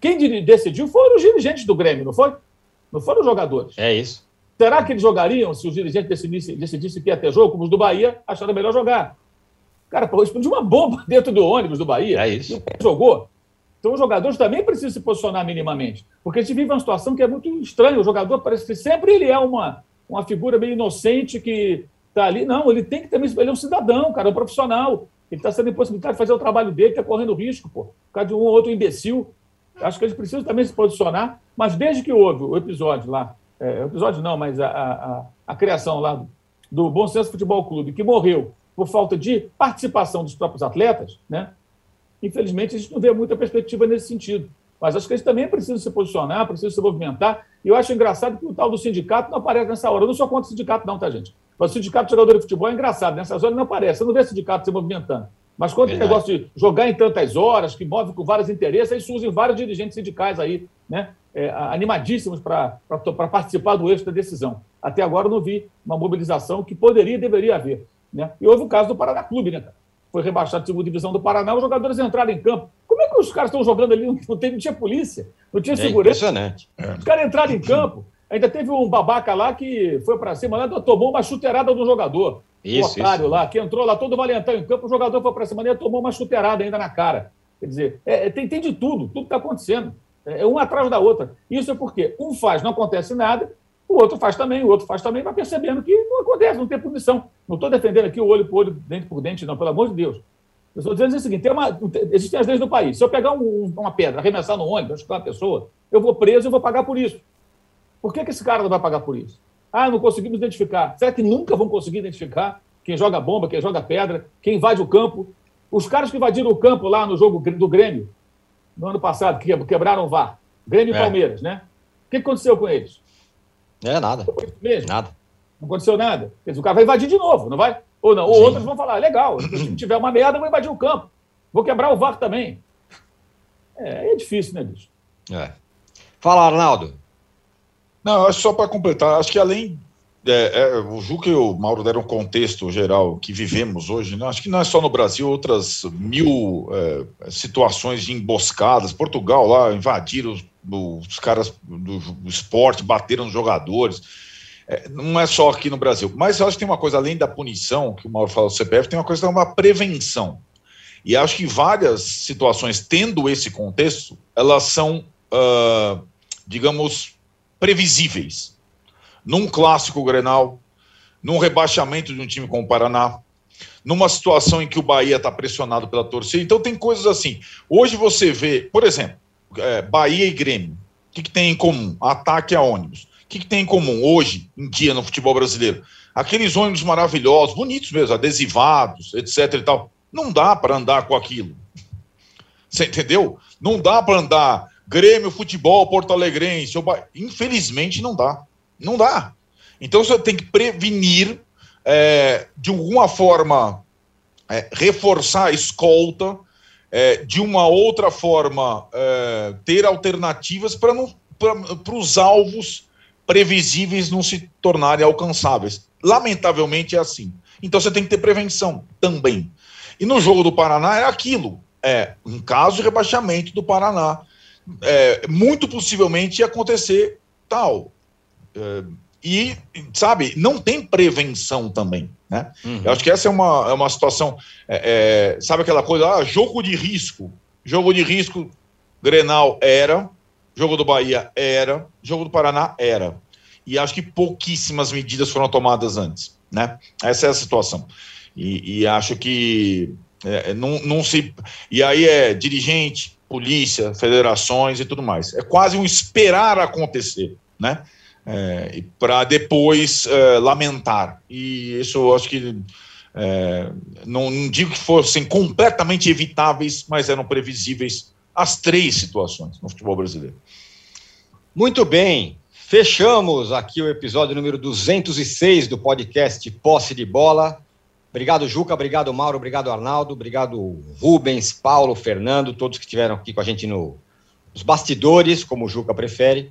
quem decidiu foram os dirigentes do Grêmio, não foi? Não foram os jogadores. É isso. Será que eles jogariam se os dirigentes decidissem, decidissem que ia ter jogo, como os do Bahia acharam melhor jogar? Cara, pô, explodiu uma bomba [laughs] dentro do ônibus do Bahia. É isso. Jogou. Então os jogadores também precisam se posicionar minimamente. Porque a gente vive uma situação que é muito estranha. O jogador parece que sempre ele é uma, uma figura meio inocente que está ali. Não, ele tem que também. Ele é um cidadão, cara, é um profissional. Ele está sendo impossibilitado de fazer o trabalho dele, está correndo risco, pô. Por causa de um ou outro imbecil. Acho que eles precisam também se posicionar. Mas desde que houve o episódio lá é, episódio não, mas a, a, a, criação lá do, do Bom Senso Futebol Clube, que morreu por falta de participação dos próprios atletas, né? Infelizmente a gente não vê muita perspectiva nesse sentido. Mas acho que eles também precisam se posicionar, precisam se movimentar. E eu acho engraçado que o tal do sindicato não aparece nessa hora. Eu não sou contra o sindicato, não, tá, gente? Mas o sindicato de jogador de futebol é engraçado. Nessas horas não aparece. Você não vê sindicato se movimentando. Mas quando tem negócio de jogar em tantas horas, que move com vários interesses, aí surgem vários dirigentes sindicais aí, né? É, animadíssimos para participar do êxito da decisão. Até agora eu não vi uma mobilização que poderia e deveria haver. Né? E houve o caso do Paraná Clube, né, cara? Foi rebaixado de segunda divisão do Paraná, os jogadores entraram em campo. Como é que os caras estão jogando ali? Não, tem, não tinha polícia, não tinha é segurança. Impressionante. Os caras entraram em campo. Ainda teve um babaca lá que foi para cima, lá, tomou uma chuteirada do jogador. Isso, o otário isso. lá, que entrou lá todo valentão em campo, o jogador foi para cima e tomou uma chuteirada ainda na cara. Quer dizer, é, é tem, tem de tudo, tudo está acontecendo. É, é um atrás da outra. Isso é porque um faz, não acontece nada, o outro faz também, o outro faz também, vai percebendo que não acontece, não tem punição. Não estou defendendo aqui o olho por olho, dente por dente, não, pelo amor de Deus. Eu estou dizendo o seguinte: uma, existem as leis do país. Se eu pegar um, uma pedra, arremessar no ônibus, chutar uma pessoa, eu vou preso e vou pagar por isso. Por que, que esse cara não vai pagar por isso? Ah, não conseguimos identificar. Será que nunca vão conseguir identificar quem joga bomba, quem joga pedra, quem invade o campo? Os caras que invadiram o campo lá no jogo do Grêmio, no ano passado, que quebraram o VAR, Grêmio e É. Palmeiras, né? O que aconteceu com eles? É nada. Mesmo? Nada. Não aconteceu nada. Quer dizer, o cara vai invadir de novo, não vai? Ou não? Ou Sim. outros vão falar, legal, se o time [clears throat] tiver uma merda, eu vou invadir o campo. Vou quebrar o VAR também. É, é difícil, né, bicho? É. Fala, Arnaldo. Não, acho só para completar, acho que além. é, é, o Juca e o Mauro deram um contexto geral que vivemos hoje, né? acho que não é só no Brasil, outras mil é, situações de emboscadas. Portugal lá invadiram os, caras do, esporte, bateram nos jogadores. É, não é só aqui no Brasil. Mas eu acho que tem uma coisa, além da punição, que o Mauro falou do CPF, tem uma coisa que é uma prevenção. E acho que várias situações, tendo esse contexto, elas são, ah, digamos, previsíveis. Num clássico Grenal, num rebaixamento de um time como o Paraná, numa situação em que o Bahia está pressionado pela torcida. Então tem coisas assim. Hoje você vê, por exemplo, é, Bahia e Grêmio. O que, que tem em comum? Ataque a ônibus. O que, que tem em comum hoje em dia no futebol brasileiro? Aqueles ônibus maravilhosos, bonitos mesmo, adesivados, etc. e tal. Não dá para andar com aquilo. Você entendeu? Não dá para andar Grêmio, futebol, Porto Alegrense. Infelizmente não dá. Não dá. Então você tem que prevenir, é, de alguma forma, é, reforçar a escolta, é, de uma outra forma, é, ter alternativas para os alvos previsíveis não se tornarem alcançáveis. Lamentavelmente é assim. Então você tem que ter prevenção também. E no jogo do Paraná é aquilo. É um caso de rebaixamento do Paraná. É, muito possivelmente ia acontecer tal. É, e, sabe, não tem prevenção também. Né? Eu acho que essa é uma, é uma situação. é, é, sabe aquela coisa? Ah, jogo de risco. Jogo de risco, Grenal era. Jogo do Bahia era. Jogo do Paraná era. E acho que pouquíssimas medidas foram tomadas antes. Né? Essa é a situação. E, e acho que é, não, não se. E aí é dirigente, polícia, federações e tudo mais. É quase um esperar acontecer, né? É, para depois é, lamentar. E isso eu acho que. é, não, não digo que fossem completamente evitáveis, mas eram previsíveis as três situações no futebol brasileiro. Muito bem. Fechamos aqui o episódio número 206 do podcast Posse de Bola. Obrigado, Juca. Obrigado, Mauro. Obrigado, Arnaldo. Obrigado, Rubens, Paulo, Fernando, todos que estiveram aqui com a gente no, nos bastidores, como o Juca prefere.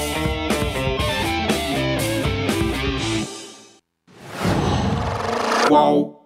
Qual?